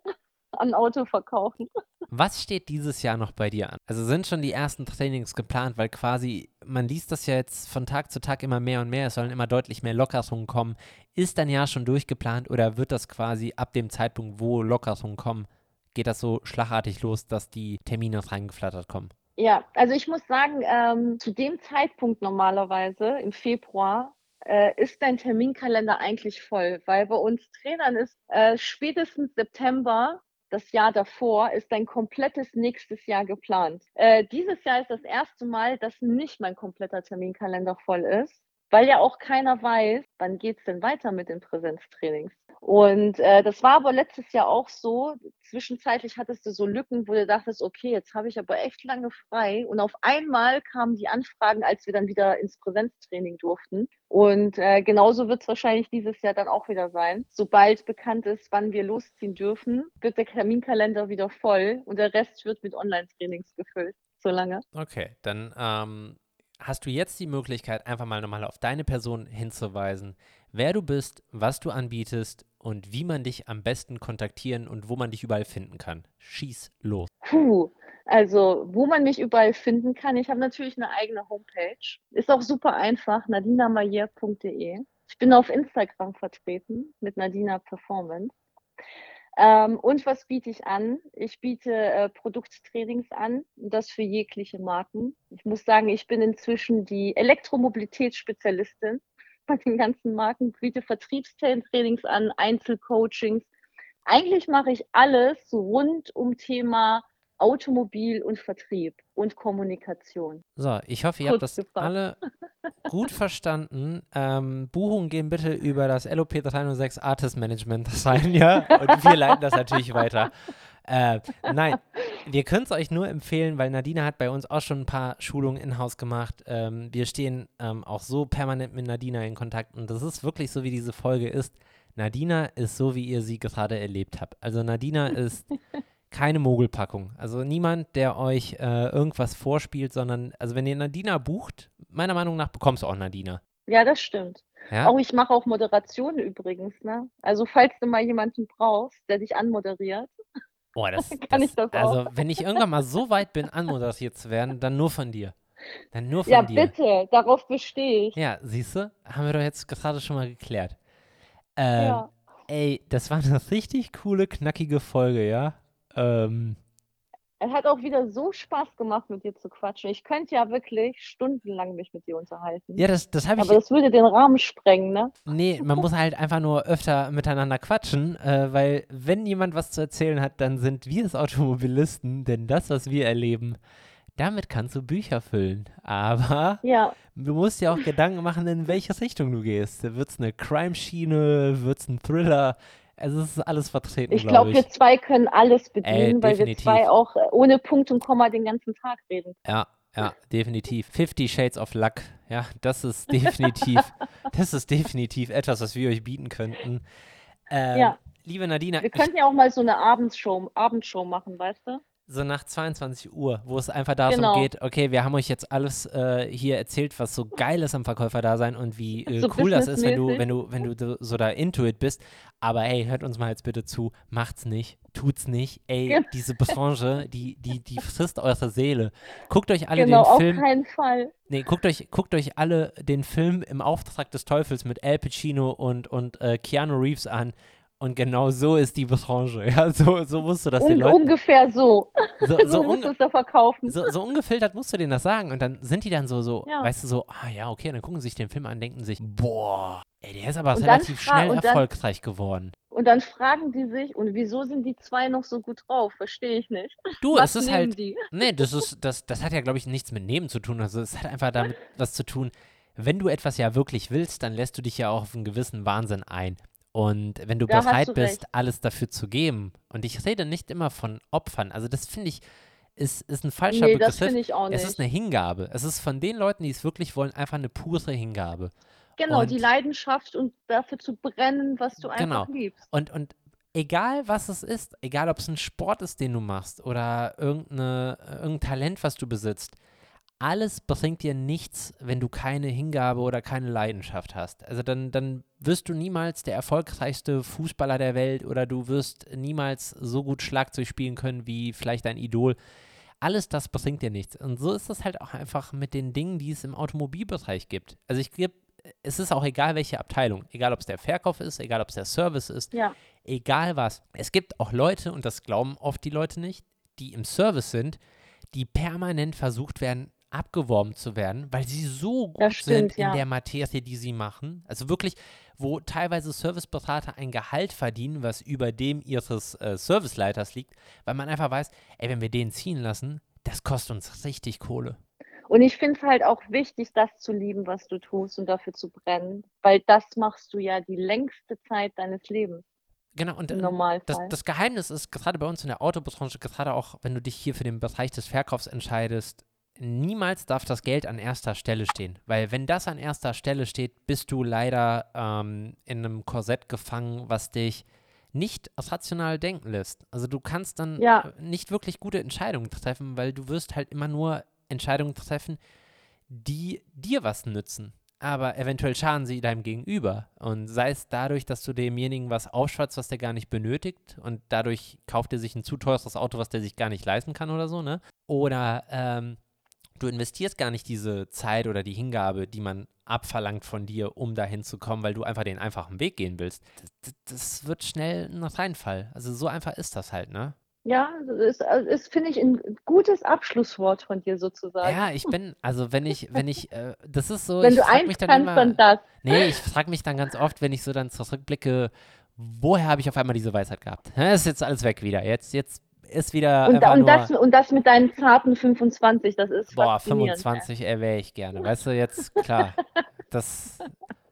an Auto verkaufen. Was steht dieses Jahr noch bei dir an? Also sind schon die ersten Trainings geplant, weil quasi, man liest das ja jetzt von Tag zu Tag immer mehr und mehr, es sollen immer deutlich mehr Lockerungen kommen. Ist dein Jahr schon durchgeplant oder wird das quasi ab dem Zeitpunkt, wo Lockerungen kommen, geht das so schlagartig los, dass die Termine reingeflattert kommen? Ja, also ich muss sagen, ähm, zu dem Zeitpunkt normalerweise im Februar äh, ist dein Terminkalender eigentlich voll, weil bei uns Trainern ist äh, spätestens September das Jahr davor ist ein komplettes nächstes Jahr geplant. Äh, dieses Jahr ist das erste Mal, dass nicht mein kompletter Terminkalender voll ist, weil ja auch keiner weiß, wann geht es denn weiter mit den Präsenztrainings. Und äh, das war aber letztes Jahr auch so. Zwischenzeitlich hattest du so Lücken, wo du dachtest, okay, jetzt habe ich aber echt lange frei. Und auf einmal kamen die Anfragen, als wir dann wieder ins Präsenztraining durften. Und äh, genauso wird es wahrscheinlich dieses Jahr dann auch wieder sein. Sobald bekannt ist, wann wir losziehen dürfen, wird der Terminkalender wieder voll und der Rest wird mit Online-Trainings gefüllt. So lange. Okay, dann ähm, hast du jetzt die Möglichkeit, einfach mal nochmal auf deine Person hinzuweisen, wer du bist, was du anbietest und wie man dich am besten kontaktieren und wo man dich überall finden kann. Schieß los. Puh, also wo man mich überall finden kann. Ich habe natürlich eine eigene Homepage. Ist auch super einfach, nadinamayer.de. Ich bin auf Instagram vertreten mit Nadina Performance. Ähm, und was biete ich an? Ich biete äh, Produkttrainings an, das für jegliche Marken. Ich muss sagen, ich bin inzwischen die Elektromobilitätsspezialistin den ganzen Marken, biete Vertriebstrainings an, Einzelcoachings. Eigentlich mache ich alles rund um Thema Automobil und Vertrieb und Kommunikation. So, ich hoffe, ihr Kurz habt das gefragt. alle gut verstanden. Ähm, Buchungen gehen bitte über das LOP 306 Artist Management sein, ja? Und wir leiten das natürlich weiter. Äh, nein, wir können es euch nur empfehlen, weil Nadina hat bei uns auch schon ein paar Schulungen in-house gemacht. Ähm, wir stehen ähm, auch so permanent mit Nadina in Kontakt und das ist wirklich so, wie diese Folge ist. Nadina ist so, wie ihr sie gerade erlebt habt. Also Nadina ist keine Mogelpackung. Also niemand, der euch äh, irgendwas vorspielt, sondern, also wenn ihr Nadina bucht, meiner Meinung nach bekommst du auch Nadina. Ja, das stimmt. Ja? Auch ich mache auch Moderation übrigens, ne? Also falls du mal jemanden brauchst, der dich anmoderiert. Oh, das, kann das, ich das also, auch. Also wenn ich irgendwann mal so weit bin, anmoderiert zu werden, dann nur von dir. Dann nur von ja, dir. Ja, bitte, darauf bestehe ich. Ja, siehst du, haben wir doch jetzt gerade schon mal geklärt. Ähm, ja. Ey, das war eine richtig coole, knackige Folge, ja? Ähm, es hat auch wieder so Spaß gemacht, mit dir zu quatschen. Ich könnte ja wirklich stundenlang mich mit dir unterhalten. Ja, das, das habe ich. Aber das würde den Rahmen sprengen, ne? Nee, man muss halt einfach nur öfter miteinander quatschen, äh, weil wenn jemand was zu erzählen hat, dann sind wir es Automobilisten, denn das, was wir erleben, damit kannst du Bücher füllen. Aber ja. du musst dir auch Gedanken machen, in welche Richtung du gehst. Wird es eine Crime-Schiene, wird es ein Thriller? Also es ist alles vertreten. Ich glaube, glaub, wir zwei können alles bedienen, Ey, weil wir zwei auch ohne Punkt und Komma den ganzen Tag reden. Ja, ja, definitiv. Fifty Shades of Luck. Ja, das ist definitiv, das ist definitiv etwas, was wir euch bieten könnten. Ähm, ja. Liebe Nadina. Wir könnten ja auch mal so eine Abendshow, Abendshow machen, weißt du? So nach 22 Uhr, wo es einfach darum genau. geht, okay, wir haben euch jetzt alles äh, hier erzählt, was so geil ist am Verkäufer da sein und wie äh, so cool das ist, wenn du, wenn du, wenn du so da into it bist. Aber ey, hört uns mal jetzt bitte zu, macht's nicht, tut's nicht. Ey, ja. diese Branche, die, die, die frisst eure Seele. Guckt euch alle genau, den Film. Auf keinen Fall. Nee, guckt euch, guckt euch alle den Film im Auftrag des Teufels mit Al Pacino und, und äh, Keanu Reeves an. Und genau so ist die Branche. Ja, so, so musst du das Un den Leuten. Ungefähr so. So, so, so musst du es da verkaufen. So, so ungefiltert musst du denen das sagen. Und dann sind die dann so, so ja. weißt du, so, ah ja, okay, dann gucken sie sich den Film an, denken sich, boah, ey, der ist aber und relativ schnell erfolgreich dann, geworden. Und dann fragen die sich, und wieso sind die zwei noch so gut drauf? Verstehe ich nicht. Du, was es ist halt. Die? Nee, das ist, das, das hat ja, glaube ich, nichts mit Nehmen zu tun. Also es hat einfach damit was zu tun. Wenn du etwas ja wirklich willst, dann lässt du dich ja auch auf einen gewissen Wahnsinn ein. Und wenn du da bereit bist, alles dafür zu geben, und ich rede nicht immer von Opfern, also das finde ich, ist, ist ein falscher nee, Begriff. Das ich auch nicht. Es ist eine Hingabe. Es ist von den Leuten, die es wirklich wollen, einfach eine pure Hingabe. Genau, und, die Leidenschaft und dafür zu brennen, was du einfach genau. liebst. Und, und egal was es ist, egal ob es ein Sport ist, den du machst oder irgendeine, irgendein Talent, was du besitzt, alles bringt dir nichts, wenn du keine Hingabe oder keine Leidenschaft hast. Also dann, dann wirst du niemals der erfolgreichste Fußballer der Welt oder du wirst niemals so gut Schlagzeug spielen können wie vielleicht dein Idol. Alles das bringt dir nichts. Und so ist es halt auch einfach mit den Dingen, die es im Automobilbereich gibt. Also ich gebe, es ist auch egal, welche Abteilung. Egal, ob es der Verkauf ist, egal, ob es der Service ist, ja. egal was. Es gibt auch Leute, und das glauben oft die Leute nicht, die im Service sind, die permanent versucht werden, abgeworben zu werden, weil sie so gut stimmt, sind in ja. der Materie, die sie machen. Also wirklich, wo teilweise Serviceberater ein Gehalt verdienen, was über dem ihres äh, Serviceleiters liegt, weil man einfach weiß, ey, wenn wir den ziehen lassen, das kostet uns richtig Kohle. Und ich finde es halt auch wichtig, das zu lieben, was du tust und dafür zu brennen, weil das machst du ja die längste Zeit deines Lebens. Genau, und äh, das, das, Geheimnis ist, gerade bei uns in der Autobranche, gerade auch, wenn du dich hier für den Bereich des Verkaufs entscheidest, niemals darf das Geld an erster Stelle stehen. Weil wenn das an erster Stelle steht, bist du leider ähm, in einem Korsett gefangen, was dich nicht rational denken lässt. Also du kannst dann ja. nicht wirklich gute Entscheidungen treffen, weil du wirst halt immer nur Entscheidungen treffen, die dir was nützen. Aber eventuell schaden sie deinem Gegenüber. Und sei es dadurch, dass du demjenigen was aufschwatzt, was der gar nicht benötigt und dadurch kauft er sich ein zu teures Auto, was der sich gar nicht leisten kann oder so, ne? Oder ähm, du investierst gar nicht diese Zeit oder die Hingabe, die man abverlangt von dir, um dahin zu kommen, weil du einfach den einfachen Weg gehen willst. Das, das wird schnell ein Reinfall. Also so einfach ist das halt, ne? Ja, das ist, ist finde ich, ein gutes Abschlusswort von dir sozusagen. Ja, ich bin, also wenn ich, wenn ich, äh, das ist so, Wenn ich du frage mich dann kannst, immer, dann das. nee, ich frage mich dann ganz oft, wenn ich so dann zurückblicke, woher habe ich auf einmal diese Weisheit gehabt? Hä, ist jetzt alles weg wieder. Jetzt, jetzt ist wieder Und, und, das, und das mit deinen zarten 25, das ist boah, faszinierend. 25 erwähle ich gerne. Weißt du, jetzt, klar, das,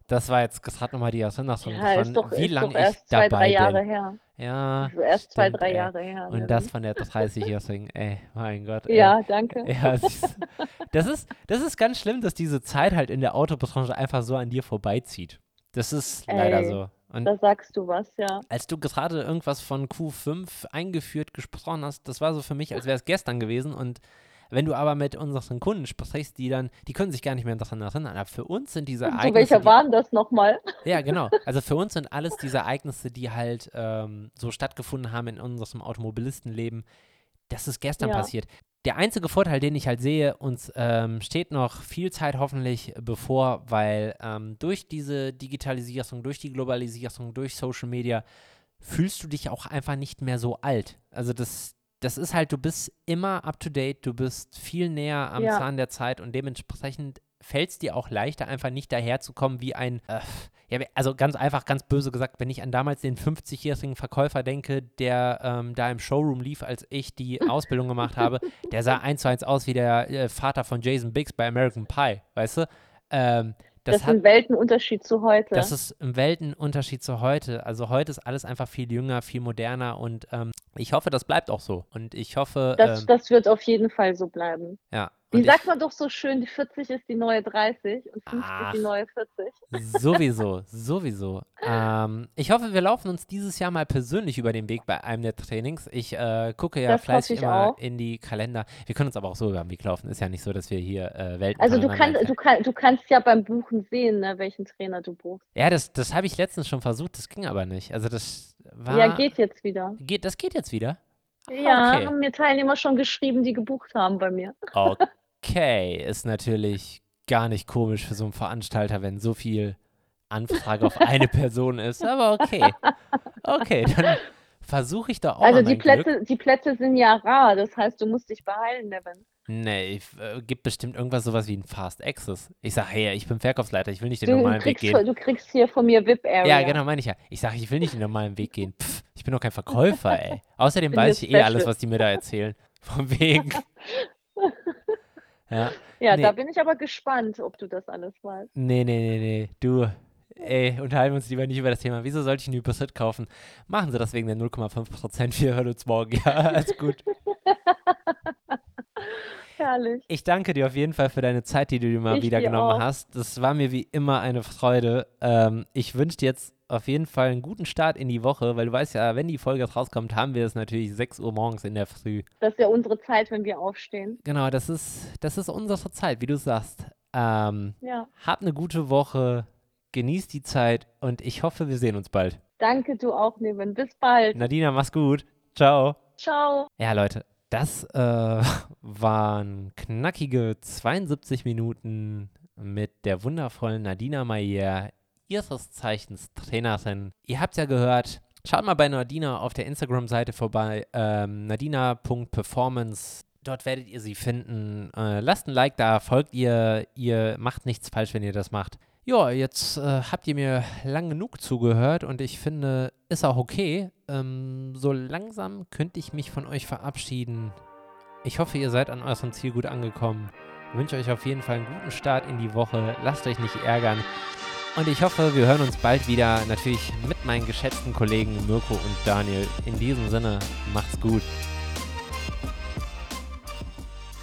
das war jetzt gerade nochmal die Erinnerung, Ja, ist von doch, wie lange ich erst zwei, dabei drei Jahre bin. her. Ja, Ist erst zwei, stimmt, drei ey. Jahre her. Und ne? das von der 30-Jährigen, ey, mein Gott, ey. Ja, danke. Ja, das ist, das ist ganz schlimm, dass diese Zeit halt in der Autobranche einfach so an dir vorbeizieht. Das ist leider Ey, so. Und Da sagst du was, ja. als du gerade irgendwas von Q5 eingeführt gesprochen hast, das war so für mich, als wäre es gestern gewesen. Und wenn du aber mit unseren Kunden sprichst, die dann, die können sich gar nicht mehr daran erinnern. Aber für uns sind diese Und zu Ereignisse, welcher waren das nochmal? ja, genau. Also für uns sind alles diese Ereignisse, die halt ähm, so stattgefunden haben in unserem Automobilistenleben, das ist gestern Ja. passiert. Der einzige Vorteil, den ich halt sehe, uns ähm, steht noch viel Zeit hoffentlich bevor, weil ähm, durch diese Digitalisierung, durch die Globalisierung, durch Social Media fühlst du dich auch einfach nicht mehr so alt. Also das, das ist halt, du bist immer up to date, du bist viel näher am Ja. Zahn der Zeit und dementsprechend fällt es dir auch leichter, einfach nicht daherzukommen wie ein, äh, ja, also ganz einfach, ganz böse gesagt, wenn ich an damals den 50-jährigen Verkäufer denke, der ähm, da im Showroom lief, als ich die Ausbildung gemacht habe, der sah eins zu eins aus wie der äh, Vater von Jason Biggs bei American Pie, weißt du? Ähm, das, Das, ist hat, ein Weltenunterschied zu heute. das ist im Weltenunterschied zu heute. Also heute ist alles einfach viel jünger, viel moderner und ähm, ich hoffe, das bleibt auch so. Und ich hoffe, das, ähm, das wird auf jeden Fall so bleiben. ja. Wie sagt man doch so schön, die 40 ist die neue 30 und 50 Ach. die neue 40. ich, sowieso, sowieso. Ähm, ich hoffe, wir laufen uns dieses Jahr mal persönlich über den Weg bei einem der Trainings. Ich äh, gucke ja Das fleißig immer auch. in die Kalender. Wir können uns aber auch so über den Weg laufen. Ist ja nicht so, dass wir hier äh, Welten Also du, kann, du, kann, du kannst ja beim Buchen sehen, ne, welchen Trainer du buchst. Ja, das, das habe ich letztens schon versucht, das ging aber nicht. Also das war. Ja, geht jetzt wieder. geht das geht jetzt wieder? Ja, okay. haben mir Teilnehmer schon geschrieben, die gebucht haben bei mir. Okay, ist natürlich gar nicht komisch für so einen Veranstalter, wenn so viel Anfrage auf eine Person ist. Aber okay. Okay, dann versuche ich doch auch also mal die mein Glück. Plätze, die Plätze sind ja rar, das heißt, du musst dich beeilen, Nevin. Nee, ich, äh, gibt bestimmt irgendwas sowas wie ein Fast Access. Ich sage, hey, ich bin Verkaufsleiter, ich will nicht den Du normalen Weg kriegst, gehen. du kriegst hier von mir VIP-Area. Ja, genau, meine ich ja. Ich sage, ich will nicht den normalen Weg gehen. Pff, ich bin doch kein Verkäufer, ey. Außerdem weiß ich eh alles, was die mir da erzählen. Von wegen. Ja. Ja, Nee. da bin ich aber gespannt, ob du das alles weißt. Nee, nee, nee, nee. Du, ey, unterhalten wir uns lieber nicht über das Thema. Wieso sollte ich einen Hypersit kaufen? Machen Sie das wegen der 0,5%. Wir hören uns morgen. Ja, alles gut. Herrlich. Ich danke dir auf jeden Fall für deine Zeit, die du dir mal Ich wieder dir genommen auch. hast. Das war mir wie immer eine Freude. Ähm, ich wünsche dir jetzt auf jeden Fall einen guten Start in die Woche, weil du weißt ja, wenn die Folge rauskommt, haben wir es natürlich 6 Uhr morgens in der Früh. Das ist ja unsere Zeit, wenn wir aufstehen. Genau, das ist, das ist unsere Zeit, wie du sagst. Ähm, Ja. hab eine gute Woche, genieß die Zeit und ich hoffe, wir sehen uns bald. Danke, du auch, Nevin. Bis bald. Nadina, mach's gut. Ciao. Ciao. Ja, Leute, das äh, waren knackige 72 Minuten mit der wundervollen Nadina Mayer, ihres Zeichens Trainerin. Ihr habt's ja gehört. Schaut mal bei Nadina auf der Instagram-Seite vorbei, ähm, nadina.performance. Dort werdet ihr sie finden. Äh, lasst ein Like da, folgt ihr. Ihr macht nichts falsch, wenn ihr das macht. Ja, jetzt äh, habt ihr mir lang genug zugehört und ich finde, ist auch okay. Ähm, so langsam könnte ich mich von euch verabschieden. Ich hoffe, ihr seid an eurem Ziel gut angekommen. Ich wünsche euch auf jeden Fall einen guten Start in die Woche. Lasst euch nicht ärgern. Und ich hoffe, wir hören uns bald wieder. Natürlich mit meinen geschätzten Kollegen Mirko und Daniel. In diesem Sinne, macht's gut.